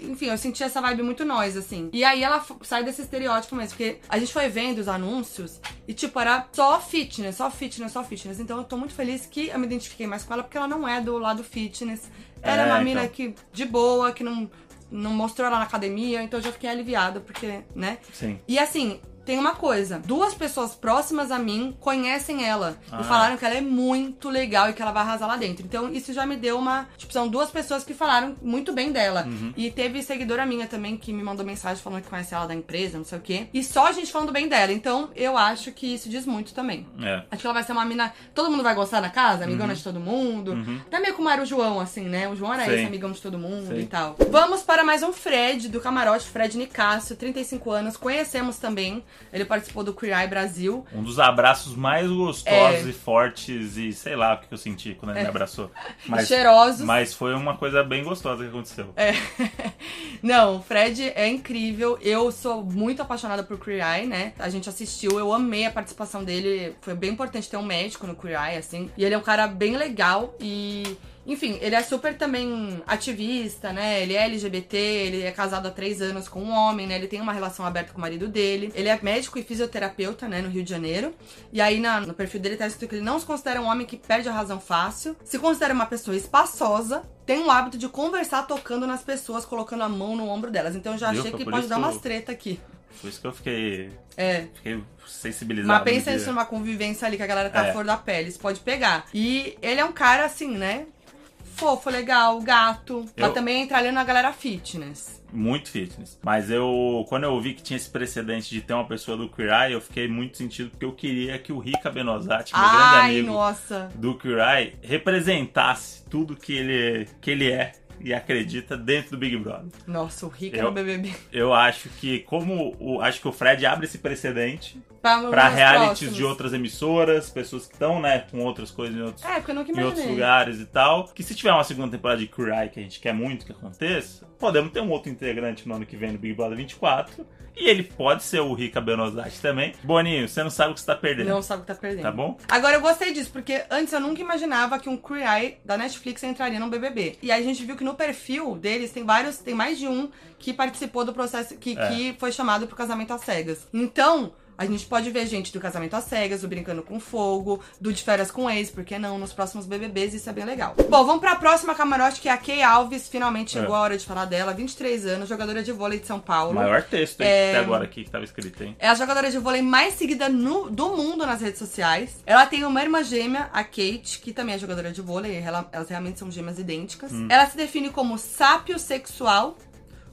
Enfim, eu senti essa vibe muito nós, assim. E aí ela sai desse estereótipo mesmo, porque a gente foi vendo os anúncios e, tipo, era só fitness, só fitness, só fitness. Então eu tô muito feliz que eu me identifiquei mais com ela, porque ela não é do lado fitness. Ela é, uma então. mina que, de boa, que não, não mostrou ela na academia, então eu já fiquei aliviada, porque, né? Sim. E assim, tem uma coisa: duas pessoas próximas a mim conhecem ela Ah. e falaram que ela é muito legal e que ela vai arrasar lá dentro. Então, isso já me deu uma. Tipo, são duas pessoas que falaram muito bem dela. Uhum. E teve seguidora minha também que me mandou mensagem falando que conhece ela da empresa, não sei o quê. E só a gente falando bem dela. Então, eu acho que isso diz muito também. É. Acho que ela vai ser uma mina. Todo mundo vai gostar na casa, amigona Uhum. de todo mundo. Até meio como era o João, assim, né? O João era Sim. esse, amigão de todo mundo Sim. e tal. Vamos para mais um Fred do camarote, Fred Nicásio, 35 anos. Conhecemos também. Ele participou do Queer Eye Brasil. Um dos abraços mais gostosos É. e fortes e sei lá o que eu senti quando ele me abraçou. Mas, cheirosos. mas foi uma coisa bem gostosa que aconteceu. É. Não, o Fred é incrível. Eu sou muito apaixonada por Queer Eye, né? A gente assistiu, eu amei a participação dele. Foi bem importante ter um médico no Queer Eye, assim. E ele é um cara bem legal e. Enfim, ele é super também ativista, né? Ele é LGBT, ele é casado há três anos com um homem, né? Ele tem uma relação aberta com o marido dele. Ele é médico e fisioterapeuta, né? No Rio de Janeiro. E aí na- no perfil dele tá escrito que ele não se considera um homem que perde a razão fácil, se considera uma pessoa espaçosa, tem o hábito de conversar tocando nas pessoas, colocando a mão no ombro delas. Então eu já Viu? achei que por pode isso dar umas treta aqui. Por isso que eu fiquei, É. fiquei sensibilizado. Mas pensa isso numa convivência ali que a galera tá É. flor da pele, isso pode pegar. E ele é um cara assim, né? Fofo, legal, gato. Eu- Mas também entra ali na galera fitness. Muito fitness. Mas eu, quando eu vi que tinha esse precedente de ter uma pessoa do Queer Eye, eu fiquei muito sentido porque eu queria que o Rica Benosati, meu grande Ai, amigo nossa. do Queer Eye, representasse tudo que ele, que ele é e acredita dentro do Big Brother. Nossa, o Rick Eu- no BBB. Eu acho que, como o, acho que o Fred abre esse precedente Pra, pra nos realities próximos. de outras emissoras, pessoas que estão, né, com outras coisas em outros, É, em outros lugares e tal. Que se tiver uma segunda temporada de Cry, que a gente quer muito que aconteça, podemos ter um outro integrante no ano que vem no Big Brother 24. E ele pode ser o Rica Benosati também. Boninho, você não sabe o que você tá perdendo. Não sabe o que tá perdendo. Tá bom? Agora eu gostei disso, porque antes eu nunca imaginava que um Eye da Netflix entraria no BBB. E aí a gente viu que no perfil deles tem vários, tem mais de um que participou do processo, que, É. que foi chamado pro casamento às cegas. Então. A gente pode ver gente do Casamento às Cegas, do Brincando com Fogo, do De Férias com Ex, por que não? Nos próximos BBBs, isso é bem legal. Bom, vamos pra próxima camarote, que é a Kay Alves. Finalmente chegou É. a hora de falar dela. 23 anos, jogadora de vôlei de São Paulo. Maior texto hein, É. até agora aqui que tava escrito, hein? É a jogadora de vôlei mais seguida no- do mundo nas redes sociais. Ela tem uma irmã gêmea, a Kate, que também é jogadora de vôlei. ela- elas realmente são gêmeas idênticas. Hum. Ela se define como sápio sexual.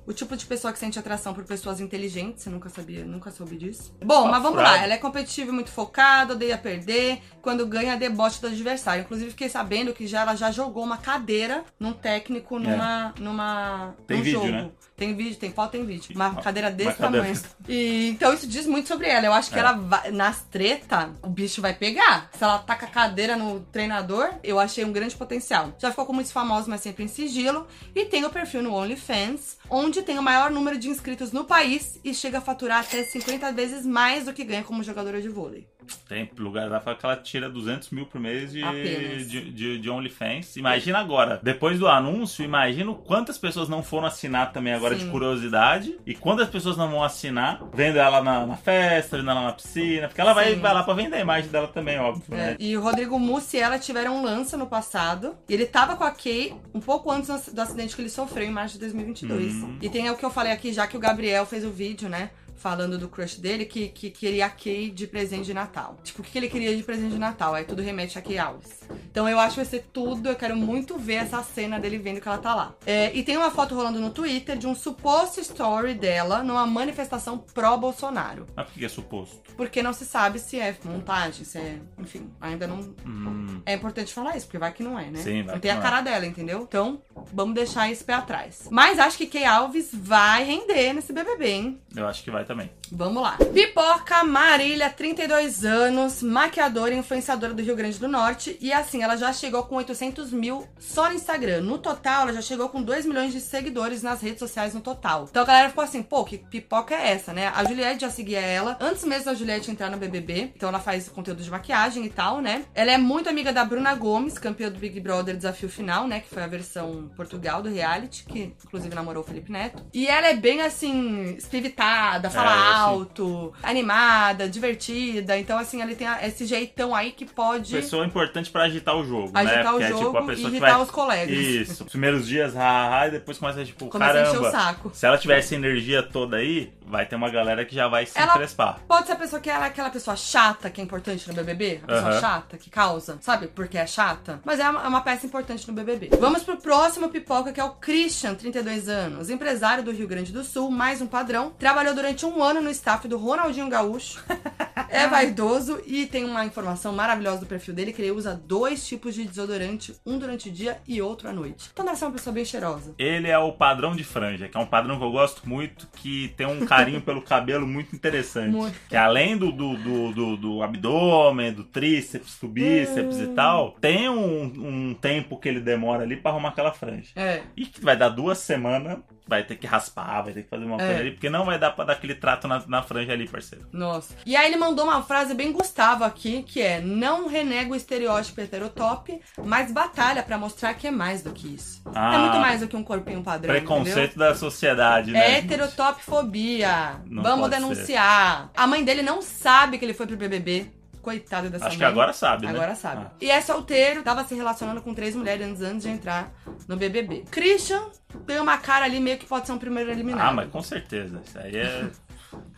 O tipo de pessoa que sente atração por pessoas inteligentes. Você nunca sabia, nunca soube disso. Bom, mas vamos lá. Ela é competitiva e muito focada, odeia perder. Quando ganha, deboche do adversário. Inclusive, fiquei sabendo que já ela já jogou uma cadeira num técnico numa. numa Tem num vídeo, jogo. né? Tem vídeo, tem foto, tem vídeo. Uma Uma cadeira desse cadeira tamanho. desse E, então isso diz muito sobre ela. Eu acho que É. ela vai, nas treta, o bicho vai pegar. Se ela taca a cadeira no treinador, eu achei um grande potencial. Já ficou com muitos famosos, mas sempre em sigilo. E tem o perfil no OnlyFans, onde tem o maior número de inscritos no país e chega a faturar até 50 vezes mais do que ganha como jogadora de vôlei. Tem lugar lá que ela tira 200 mil por mês de, Apenas. de, de, de OnlyFans. Imagina agora, depois do anúncio, imagina quantas pessoas não foram assinar também agora Sim. de curiosidade. E quantas pessoas não vão assinar, vendo ela na, na festa, vendo ela na piscina. Porque ela vai, vai lá pra vender a imagem dela também, óbvio, É, né? E o Rodrigo Mussi e ela tiveram um lance no passado. E ele tava com a Kay um pouco antes do acidente que ele sofreu em março de 2022. Hum. E tem o que eu falei aqui, já que o Gabriel fez o vídeo, né? Falando do crush dele, que, que queria a Kay de presente de Natal. Tipo, o que ele queria de presente de Natal? Aí tudo remete a Kay Alves. Então eu acho que vai ser tudo. Eu quero muito ver essa cena dele vendo que ela tá lá. É, e tem uma foto rolando no Twitter de um suposto story dela numa manifestação pró-Bolsonaro. Mas por que é suposto? Porque não se sabe se é montagem, se é. Enfim, ainda não, Hum, é importante falar isso, porque vai que não é, né? Sim, vai não tem a não é. cara dela, entendeu? Então, vamos deixar esse pé atrás. Mas acho que Kay Alves vai render nesse BBB, hein? eu acho que vai também. Vamos lá. Pipoca Marília, 32 anos, maquiadora e influenciadora do Rio Grande do Norte. E assim, ela já chegou com 800 mil só no Instagram. No total, ela já chegou com 2 milhões de seguidores nas redes sociais no total. Então a galera ficou assim, pô, que pipoca é essa, né? A Juliette já seguia ela antes mesmo da Juliette entrar no BBB. Então ela faz conteúdo de maquiagem e tal, né? Ela é muito amiga da Bruna Gomes, campeã do Big Brother Desafio Final, né? Que foi a versão Portugal do reality, que inclusive namorou o Felipe Neto. E ela é bem assim, espivitada, fala É, assim. alto, animada, divertida. Então, assim, ele tem esse jeitão aí que pode Pessoa importante pra agitar o jogo, agitar né? o Porque é jogo tipo a e pessoa que irritar vai... os colegas. Isso. Os primeiros dias, haha, e depois começa, tipo, Começa a encher o caramba. saco. Se ela tiver essa energia toda aí, vai ter uma galera que já vai se Ela- encrespar. Pode ser a pessoa que é aquela pessoa chata que é importante no BBB? A pessoa chata que causa, sabe? Porque é chata. Mas é uma, é uma peça importante no BBB. Vamos pro próximo pipoca, que é o Christian, 32 anos. Empresário do Rio Grande do Sul, mais um padrão. Trabalhou durante um ano no staff do Ronaldinho Gaúcho. É vaidoso e tem uma informação maravilhosa do perfil dele, que ele usa dois tipos de desodorante, um durante o dia e outro à noite. Então deve ser uma pessoa bem cheirosa. Ele é o padrão de franja, que é um padrão que eu gosto muito, que tem um carinho pelo cabelo muito interessante. Muito. Que além do, do, do, do- do abdômen, do tríceps, do bíceps Hum. e tal, tem um, um tempo que ele demora ali pra arrumar aquela franja. É. E que vai dar duas semanas, vai ter que raspar, vai ter que fazer uma É. coisa ali, porque não vai dar pra dar aquele trato na, na franja ali, parceiro. Nossa. E aí ele mandou uma frase bem Gustavo aqui, que é: Não renega o estereótipo heterotop, mas batalha pra mostrar que é mais do que isso. Ah, é muito mais do que um corpinho padrão. Preconceito da sociedade, entendeu? né? É heterotopfobia. Não Vamos denunciar. A mãe dele não sabe que ele foi pro BBB. Coitado dessa Acho que mãe. agora sabe, né? Agora sabe. Ah. E é solteiro, tava se relacionando com três mulheres antes de entrar no BBB. Christian tem uma cara ali meio que pode ser um primeiro eliminado. Ah, mas com certeza. Isso aí é.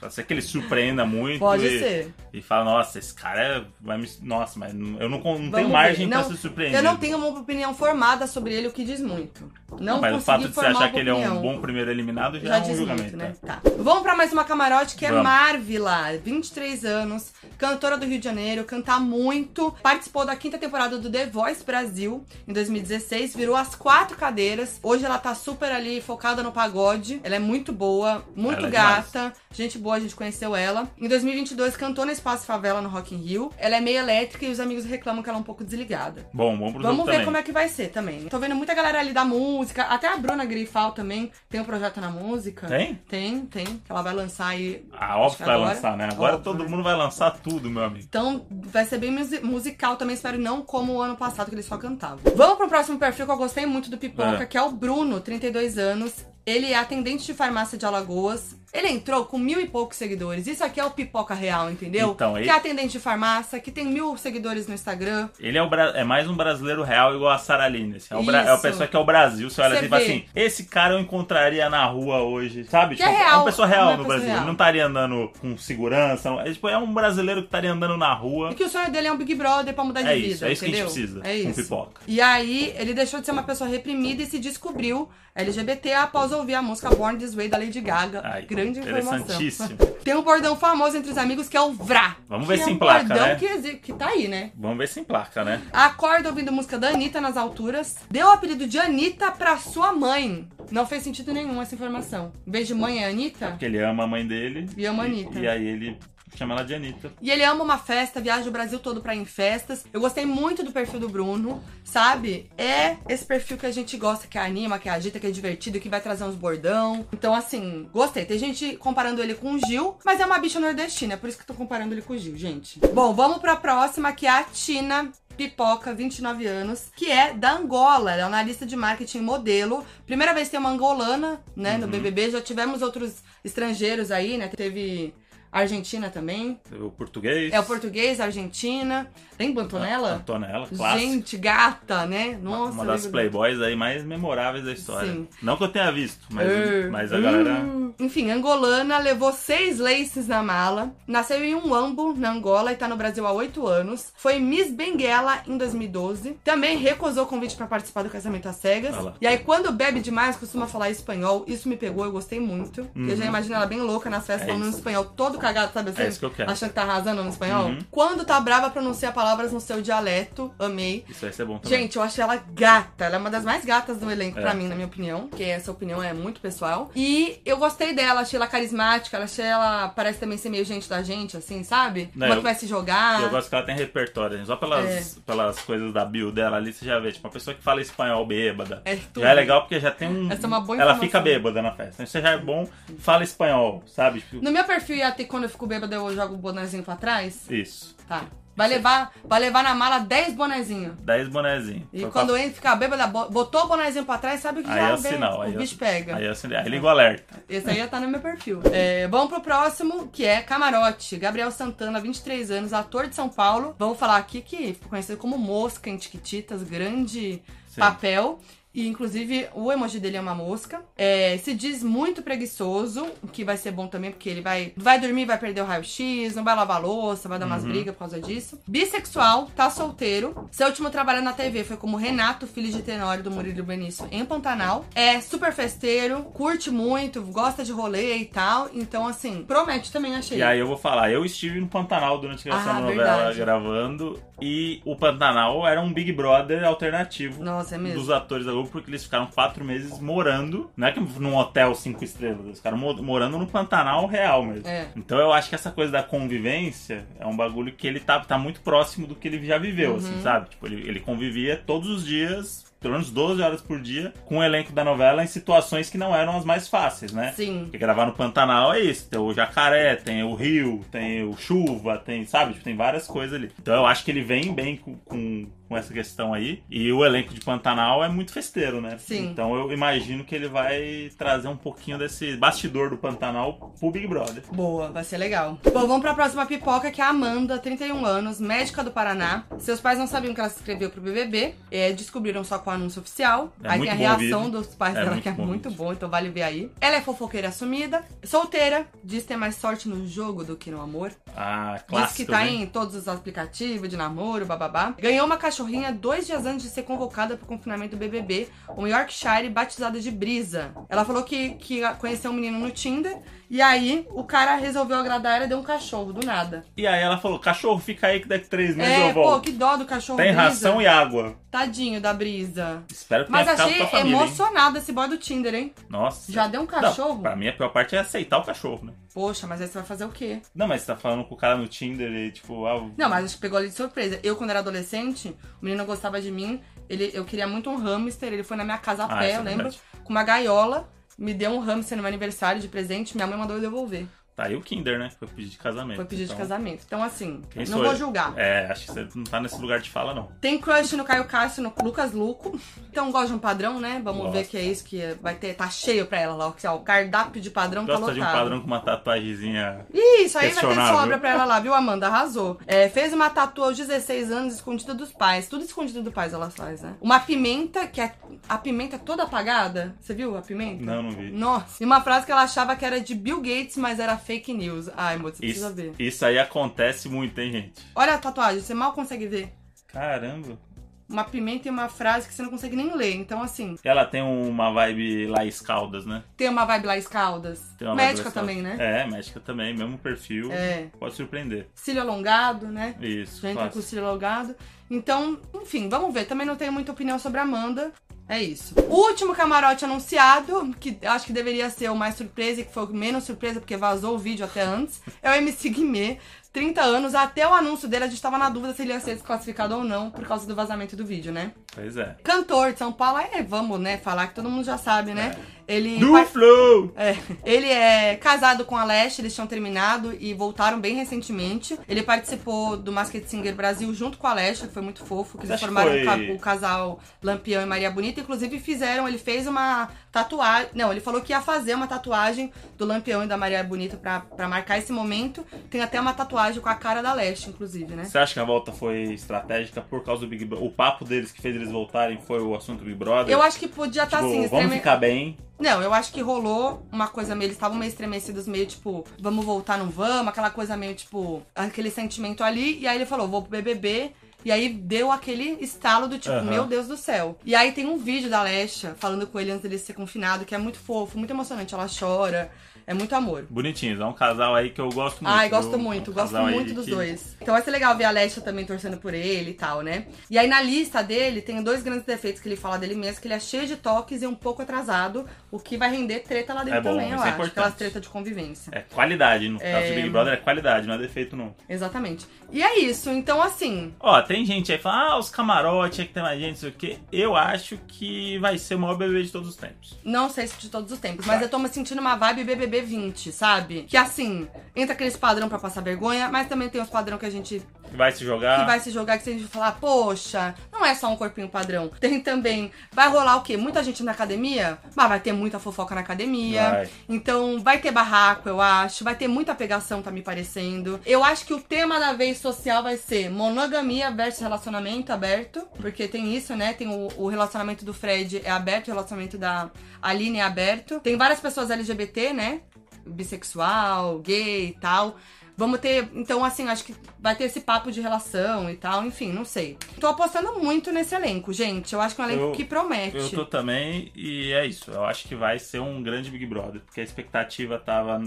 Pode ser que ele surpreenda muito. Pode e, ser. e fala, nossa, esse cara vai me. Nossa, mas não- eu não, não tenho margem ver. pra Não, se surpreender. Eu não tenho uma opinião formada sobre ele, o que diz muito. Não Mas o fato de você achar que ele é um bom primeiro eliminado já, Já é um diz julgamento. muito, né? né? Tá. Vamos pra mais uma camarote que é Vamos. Marvila, 23 anos, cantora do Rio de Janeiro, canta muito, participou da quinta temporada do The Voice Brasil em 2016, virou as quatro cadeiras. Hoje ela tá super ali focada no pagode. Ela é muito boa, muito Ela é gata, gente boa, a gente conheceu ela. Em 2022 cantou no Espaço Favela no Rock in Rio. Ela é meio elétrica e os amigos reclamam que ela é um pouco desligada. Bom, vamos pro Vamos ver também. como é que vai ser também. Tô vendo muita galera ali da música, até a Bruna Grifal também tem um projeto na música. Tem? Tem, tem. Que ela vai lançar aí. Ah, óbvio que vai agora. lançar, né? Agora Óbvio, todo né? mundo vai lançar tudo, meu amigo. Então vai ser bem musi- musical também, espero não como o ano passado que eles só cantavam. Vamos pro próximo perfil que eu gostei muito do Pipoca, É. que é o Bruno, 32 anos. Ele é atendente de farmácia de Alagoas. Ele entrou com mil e poucos seguidores. Isso aqui é o Pipoca Real, entendeu? Então, que ele- é atendente de farmácia, que tem mil seguidores no Instagram. Ele é, o bra- é mais um brasileiro real igual a Sarah Lynn. assim. É, o bra- é a pessoa que é o Brasil. Você olha Você assim e fala vê. assim: esse cara eu encontraria na rua hoje, sabe? Que é é real, uma pessoa real uma no pessoa Brasil. real. Ele não estaria andando com segurança. não- É, tipo, é um brasileiro que estaria andando na rua. E que o sonho dele é um Big Brother pra mudar de É vida. isso, é isso que a gente entendeu? precisa, É com isso. pipoca. E aí, ele deixou de ser uma pessoa reprimida e se descobriu LGBT após ouvir a música Born This Way da Lady Gaga. Grande informação. interessantíssimo. Tem um bordão famoso entre os amigos que é o Vrá. Vamos ver se é um emplaca, bordão né? que, que tá aí, né? Vamos ver se emplaca, né? Acorda ouvindo música da Anitta nas alturas. Deu o apelido de Anitta pra sua mãe. Não fez sentido nenhum essa informação. Em vez de mãe é Anitta. Porque ele ama a mãe dele. E ama a Anitta. E aí ele chama ela de Anitta. E ele ama uma festa, viaja o Brasil todo pra ir em festas. Eu gostei muito do perfil do Bruno, sabe? É esse perfil que a gente gosta, que anima, que agita, que é divertido, que vai trazer uns bordão. Então, assim, gostei. Tem gente comparando ele com o Gil, mas é uma bicha nordestina, é por isso que eu tô comparando ele com o Gil, gente. Bom, vamos pra próxima, que é a Tina. Pipoca, 29 anos, que é da Angola. Ela é analista de marketing modelo. Primeira vez que tem uma angolana, né, no BBB. Já tivemos outros estrangeiros aí, né? Teve Argentina também. O português. É o português, a Argentina. Tem Antonella? Antonella, clássico. Gente, gata, né? Nossa, uma das playboys aí mais memoráveis da história. Sim. Não que eu tenha visto, mas, É. mas a galera. Hum. Enfim, angolana, levou seis laces na mala, nasceu em Uambo, na Angola, e tá no Brasil há oito anos. Foi Miss Benguela em 2012. Também recusou o convite pra participar do Casamento às Cegas. E aí, quando bebe demais, costuma falar espanhol. Isso me pegou, eu gostei muito. Eu já imagino ela bem louca nas festas, Uhum. É falando isso. espanhol todo cagado, sabe assim? É isso que eu quero. Achando que tá arrasando no espanhol. Uhum. Quando tá brava, pronuncia palavras no seu dialeto. Amei. Isso vai ser bom também. Gente, eu achei ela gata. Ela é uma das mais gatas do elenco, É. pra mim, na minha opinião. Porque essa opinião é muito pessoal. E eu gostei dela, achei ela carismática. Achei ela. Parece também ser meio gente da gente, assim, sabe? Não, uma eu- que vai se jogar. Eu gosto que ela tem repertório, né? só pelas, É. pelas coisas da bio dela ali, você já vê, tipo, uma pessoa que fala espanhol bêbada. É tudo. já é legal porque já tem um. Essa é uma boa Ela informação. fica bêbada na festa. Então isso já é bom, fala espanhol, sabe? Tipo, No meu perfil ia ter quando eu fico bêbada, eu jogo o bonezinho pra trás. Isso. Tá. Vai levar, vai levar na mala 10 bonezinhos. 10 bonezinhos. E Foi quando pra- entra, fica bêbada, bo- botou o bonezinho pra trás, sabe que Aí já é o sinal. o Aí é bicho pega. Aí, é o sinal. aí liga o alerta. Esse aí já tá no meu perfil. É, vamos pro próximo, que é Camarote. Gabriel Santana, 23 anos, ator de São Paulo. Vamos falar aqui que ficou conhecido como Mosca em Tiquititas, grande Sim. papel. E, inclusive, o emoji dele é uma mosca. É, se diz muito preguiçoso, o que vai ser bom também, porque ele vai, vai dormir, vai perder o raio-x, não vai lavar louça, vai dar Uhum. umas brigas por causa disso. Bissexual, tá solteiro. Seu último trabalho na TV foi como Renato, filho de Tenório do Murilo Benício, em Pantanal. É super festeiro, curte muito, gosta de rolê e tal. Então, assim, promete também, achei. E aí eu vou falar, eu estive no Pantanal durante a gravação Ah, da novela verdade. gravando e o Pantanal era um Big Brother alternativo Nossa, é mesmo. dos atores da Globo porque eles ficaram quatro meses morando, não é que num hotel cinco estrelas, eles ficaram mo- morando no Pantanal real mesmo. É. Então eu acho que essa coisa da convivência é um bagulho que ele tá, tá muito próximo do que ele já viveu, Uhum. assim, sabe? Tipo, ele, ele convivia todos os dias pelo menos 12 horas por dia, com o elenco da novela em situações que não eram as mais fáceis, né? Sim. Porque gravar no Pantanal é isso. Tem o jacaré, tem o rio, tem o chuva, tem, sabe? Tipo, tem várias coisas ali. Então eu acho que ele vem bem com, com, com essa questão aí. E o elenco de Pantanal é muito festeiro, né? Sim. Então eu imagino que ele vai trazer um pouquinho desse bastidor do Pantanal pro Big Brother. Boa, vai ser legal. Bom, vamos pra próxima pipoca, que é a Amanda, 31 anos, médica do Paraná. Seus pais não sabiam que ela se inscreveu pro BBB, é, descobriram só com o anúncio oficial. É aí tem a reação vídeo. dos pais É dela, que é bom muito vídeo. bom, então vale ver aí. Ela é fofoqueira assumida, solteira, diz ter mais sorte no jogo do que no amor. Ah, Diz que clássico, tá né? em todos os aplicativos de namoro, bababá. Ganhou uma cachorrinha dois dias antes de ser convocada pro confinamento do BBB, uma Yorkshire batizada de Brisa. Ela falou que, que conheceu um menino no Tinder, e aí o cara resolveu agradar ela e deu um cachorro, do nada. E aí ela falou, cachorro, fica aí que daqui três meses É, eu pô, volto. que dó do cachorro Tem Brisa. ração e água. Tadinho da Brisa. Espero que Mas tenha achei família, hein? emocionado esse boy do Tinder, hein? Nossa. Já deu um Não, cachorro? pra mim a pior parte é aceitar o cachorro, né? Poxa, mas aí você vai fazer o quê? Não, mas você tá falando com o cara no Tinder e tipo, ah, Não, mas acho que pegou ali de surpresa. Eu, quando era adolescente, o menino gostava de mim. Ele, eu queria muito um hamster. Ele foi na minha casa a Ah, pé, é eu lembro. Com uma gaiola. Me deu um hamster no meu aniversário de presente. Minha mãe mandou eu devolver. Tá aí o Kinder, né? Foi pedir de casamento. Foi pedido de Então, casamento. Então, assim, quem não vou eu? julgar. É, acho que você não tá nesse lugar de fala, não. Tem crush no Caio Castro, no Lucas Luco. Então gosta de um padrão, né? Vamos Gosto. ver que é isso que vai ter. Tá cheio pra ela lá. ó, O cardápio de padrão tá Gosta lotado. de um padrão com uma tatuagemzinha. Ih, Isso aí vai ter sobra pra ela lá, viu, Amanda? Arrasou. É, fez uma tatu aos 16 anos escondida dos pais. Tudo escondido dos pais ela faz, né? Uma pimenta, que é. A pimenta toda apagada. Você viu a pimenta? Não, não vi. Nossa. E uma frase que ela achava que era de Bill Gates, mas era fake news. Ai, moço, você precisa Isso, ver. isso aí acontece muito, hein, gente? Olha a tatuagem, você mal consegue ver. Caramba. Uma pimenta e uma frase que você não consegue nem ler. Então, assim, Ela tem uma vibe Laís Caldas, né? tem uma vibe lá Caldas. Tem uma Médica também, né? É, médica também, mesmo perfil. É. Pode surpreender. Cílio alongado, né? Isso, Já entra com o cílio alongado. Então, enfim, vamos ver. Também não tenho muita opinião sobre a Amanda. É isso. O último camarote anunciado, que acho que deveria ser o mais surpresa e que foi o menos surpresa porque vazou o vídeo até antes, é o MC Guimê. 30 anos, até o anúncio dele a gente tava na dúvida se ele ia ser desclassificado ou não por causa do vazamento do vídeo, né? Pois é. Cantor de São Paulo, é, vamos, né, falar que todo mundo já sabe, né? Ele Do par- Flow! é, ele é casado com a Leste, eles tinham terminado e voltaram bem recentemente. Ele participou do Masked Singer Brasil junto com a Leste, que foi muito fofo, que eles formaram foi- o ca- o casal Lampião e Maria Bonita. Inclusive fizeram, ele fez uma tatuagem. Não, ele falou que ia fazer uma tatuagem do Lampião e da Maria Bonita pra marcar esse momento. Tem até uma tatuagem com a cara da Leste, inclusive, né? Você acha que a volta foi estratégica por causa do Big Brother? O papo deles que fez eles voltarem foi o assunto do Big Brother? Eu acho que podia estar tipo, assim, vamos extreme- ficar bem. Não, eu acho que rolou uma coisa meio. Eles estavam meio estremecidos, meio tipo, vamos voltar, não vamos, aquela coisa meio tipo, aquele sentimento ali. E aí ele falou, vou pro BBB. E aí deu aquele estalo do tipo, Aham. meu Deus do céu. E aí tem um vídeo da Lesha falando com ele antes dele ser confinado, que é muito fofo, muito emocionante. Ela chora, é muito amor. Bonitinhos, é um casal aí que eu gosto muito. Ai, gosto muito, Um gosto muito dos que- dois. Então vai ser legal ver a Lesha também torcendo por ele e tal, né? E aí na lista dele tem dois grandes defeitos que ele fala dele mesmo, que ele é cheio de toques e um pouco atrasado, o que vai render treta lá dentro É bom, também, eu é acho. importante. Aquelas treta de convivência. É qualidade, no caso do Big Brother é qualidade, não é defeito não. Exatamente. E é isso, então assim, Ó, tem gente aí que fala, ah, os camarotes, é que tem mais gente, não sei o quê. Eu acho que vai ser o maior bebê de todos os tempos. não sei se de todos os tempos, mas Vai. eu tô me sentindo uma vibe BBB 20, sabe? Que assim, entra aqueles padrão pra passar vergonha, mas também tem os padrão que a gente Que vai se jogar. que vai se jogar, que se a gente falar, poxa, não é só um corpinho padrão. Tem também, vai rolar o quê? Muita gente na academia? Mas vai ter muita fofoca na academia. Vai. Então vai ter barraco, eu acho. Vai ter muita pegação, tá me parecendo. Eu acho que o tema da vez social vai ser monogamia versus relacionamento aberto. Porque tem isso, né? Tem o, o relacionamento do Fred é aberto, o relacionamento da Aline é aberto. Tem várias pessoas LGBT, né? Bissexual, gay e tal. Vamos ter. Então, assim, acho que vai ter esse papo de relação e tal, enfim, não sei. Tô apostando muito nesse elenco, gente. Eu acho que é um elenco Eu- que promete. Eu tô também, e é isso. Eu acho que vai ser um grande Big Brother, porque a expectativa tava.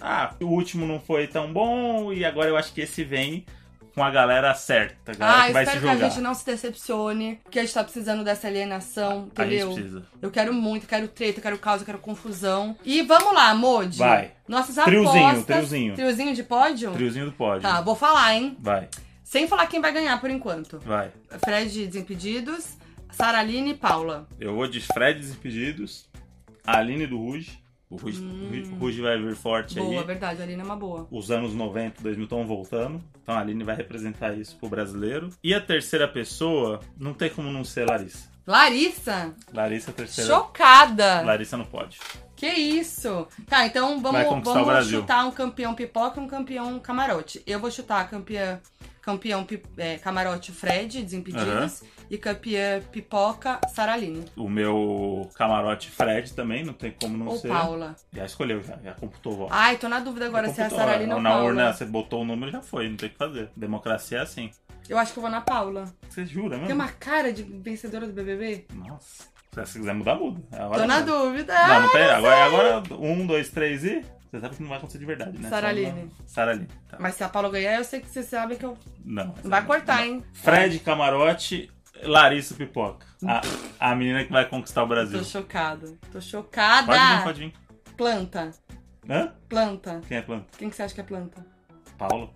Ah, o último não foi tão bom, e agora eu acho que esse vem com a galera certa, a galera Ah, que vai se espero que a jogar. gente não se decepcione, porque a gente tá precisando dessa alienação, A gente entendeu? precisa. Eu quero muito, quero treta, quero caos, quero confusão. E vamos lá, Modi. Vai. Nossas Triozinho, apostas. triozinho. Triozinho de pódio? Triozinho do pódio. Tá, vou falar, hein? Vai, Sem falar quem vai ganhar por enquanto. vai. Fred Desimpedidos, Saraline e Paula. Eu vou de Fred Desimpedidos, Aline do Ruge, O Ruge, o Ruge vai vir forte Boa, aí. verdade, a Aline é uma boa. Os anos 90, 2000 estão voltando. Então a Aline vai representar isso pro brasileiro. E a terceira pessoa, não tem como não ser Larissa. Larissa, Larissa a terceira. chocada. Larissa não pode. Que isso? Tá, então vamos, vamos chutar um campeão pipoca e um campeão camarote. Eu vou chutar campeã, campeão é, camarote Fred, Desimpedidos, e campeã pipoca Saraline. O meu camarote Fred também, não tem como não Ou ser. Paula. Já escolheu, já, já computou o voto. Ai, tô na dúvida agora Já se é a computou, Saraline ou Na Paula. urna você botou o número já foi, não tem o que fazer. Democracia é assim. Eu acho que eu vou na Paula. Você jura, Tem mesmo? uma cara de vencedora do BBB? Nossa. Se você quiser mudar, muda. É a hora Tô na dúvida. Não, não tem. Agora, agora, um, dois, três e. Você sabe que não vai acontecer de verdade, né? Saraline. Saraline. Tá. Mas se a Paula ganhar, eu sei que você sabe que eu... Não. Não vai cortar, hein? Fred Camarote, Larissa Pipoca. A, a menina que vai conquistar o Brasil. Tô chocada. Tô chocada. Pode vir, pode vir. Planta. Hã? Planta. Quem é planta? Quem que você acha que é planta? Paulo.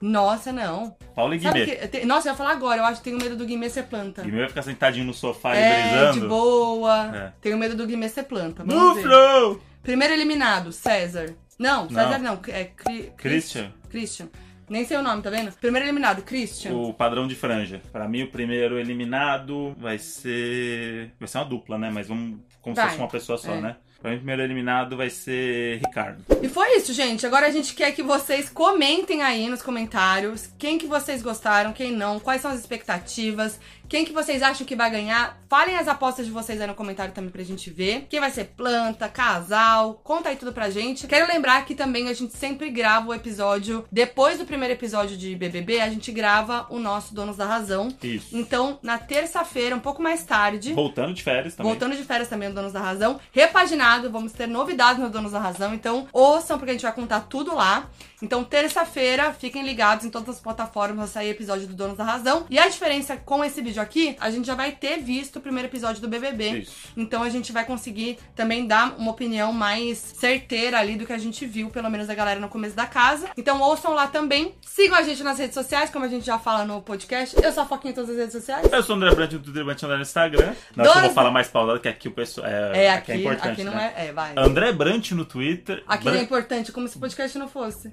Nossa, não. Paulo e Guimê. que, nossa, eu ia falar agora, eu acho que tenho medo do Guimê ser planta. Guimê vai ficar sentadinho no sofá e é, brisando. de boa. É. Tenho medo do Guimê ser planta. No Vamos ver. flow! Primeiro eliminado, César. Não. César não. É Cri- Christian. Christian. Nem sei o nome, tá vendo? Primeiro eliminado, Christian. O padrão de franja. Pra mim, o primeiro eliminado vai ser. Vai ser uma dupla, né? Mas vamos. Como se Vai. fosse uma pessoa só, É. né? Pra mim, o primeiro eliminado vai ser Ricardo. E foi isso, gente. Agora a gente quer que vocês comentem aí nos comentários quem que vocês gostaram, quem não, quais são as expectativas, quem que vocês acham que vai ganhar. Falem as apostas de vocês aí no comentário também pra gente ver. Quem vai ser planta, casal, conta aí tudo pra gente. Quero lembrar que também a gente sempre grava o episódio, depois do primeiro episódio de BBB, a gente grava o nosso Donos da Razão. Isso. Então, na terça-feira, um pouco mais tarde, Voltando de férias também. Voltando de férias também, o Donos da Razão. Repaginado, vamos ter novidades no Donos da Razão. Então, ouçam, porque a gente vai contar tudo lá. Então, terça-feira, fiquem ligados em todas as plataformas, vai sair episódio do Donos da Razão. E a diferença com esse vídeo aqui, a gente já vai ter visto o primeiro episódio do BBB. Isso. Então, a gente vai conseguir também dar uma opinião mais certeira ali do que a gente viu, pelo menos da galera no começo da casa. Então, ouçam lá também. Sigam a gente nas redes sociais, como a gente já fala no podcast. Eu sou a Foquinha em todas as redes sociais. Eu sou o André Brant no Twitter, Brant André no Instagram. Não, que eu vou falar mais pausado, que aqui o pessoal. É, É, aqui aqui, é importante. aqui não né? é. É, vai. André Brant no Twitter. Aqui Bran- não é importante, como se o podcast não fosse.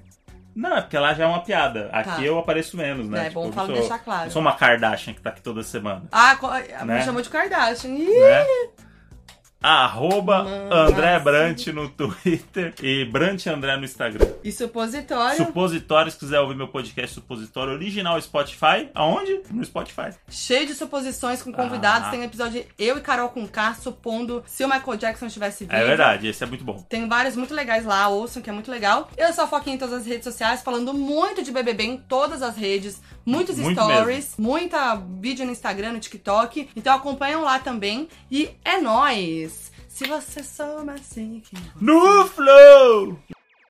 Não, é porque lá já é uma piada. Aqui Tá. eu apareço menos, né? É bom eu falo- sou- deixar claro. Eu sou uma Kardashian que tá aqui toda semana. Ah, co- me Né? chamou de Kardashian. Ih, né? Arroba Mano, André. Brant no Twitter e Brant André no Instagram. E supositório. Supositório, se quiser ouvir meu podcast Supositório original Spotify, aonde? No Spotify. Cheio de suposições com convidados. Ah. Tem um episódio eu e Carol com K supondo se o Michael Jackson estivesse vivo. É verdade, esse é muito bom. Tem vários muito legais lá, ouçam, que é muito legal. Eu sou a Foquinha em todas as redes sociais, falando muito de BBB em todas as redes. Muitos Muito stories, muita vídeo no Instagram, no TikTok. Então acompanham lá também. E é nóis! Se você soma assim... No Flow!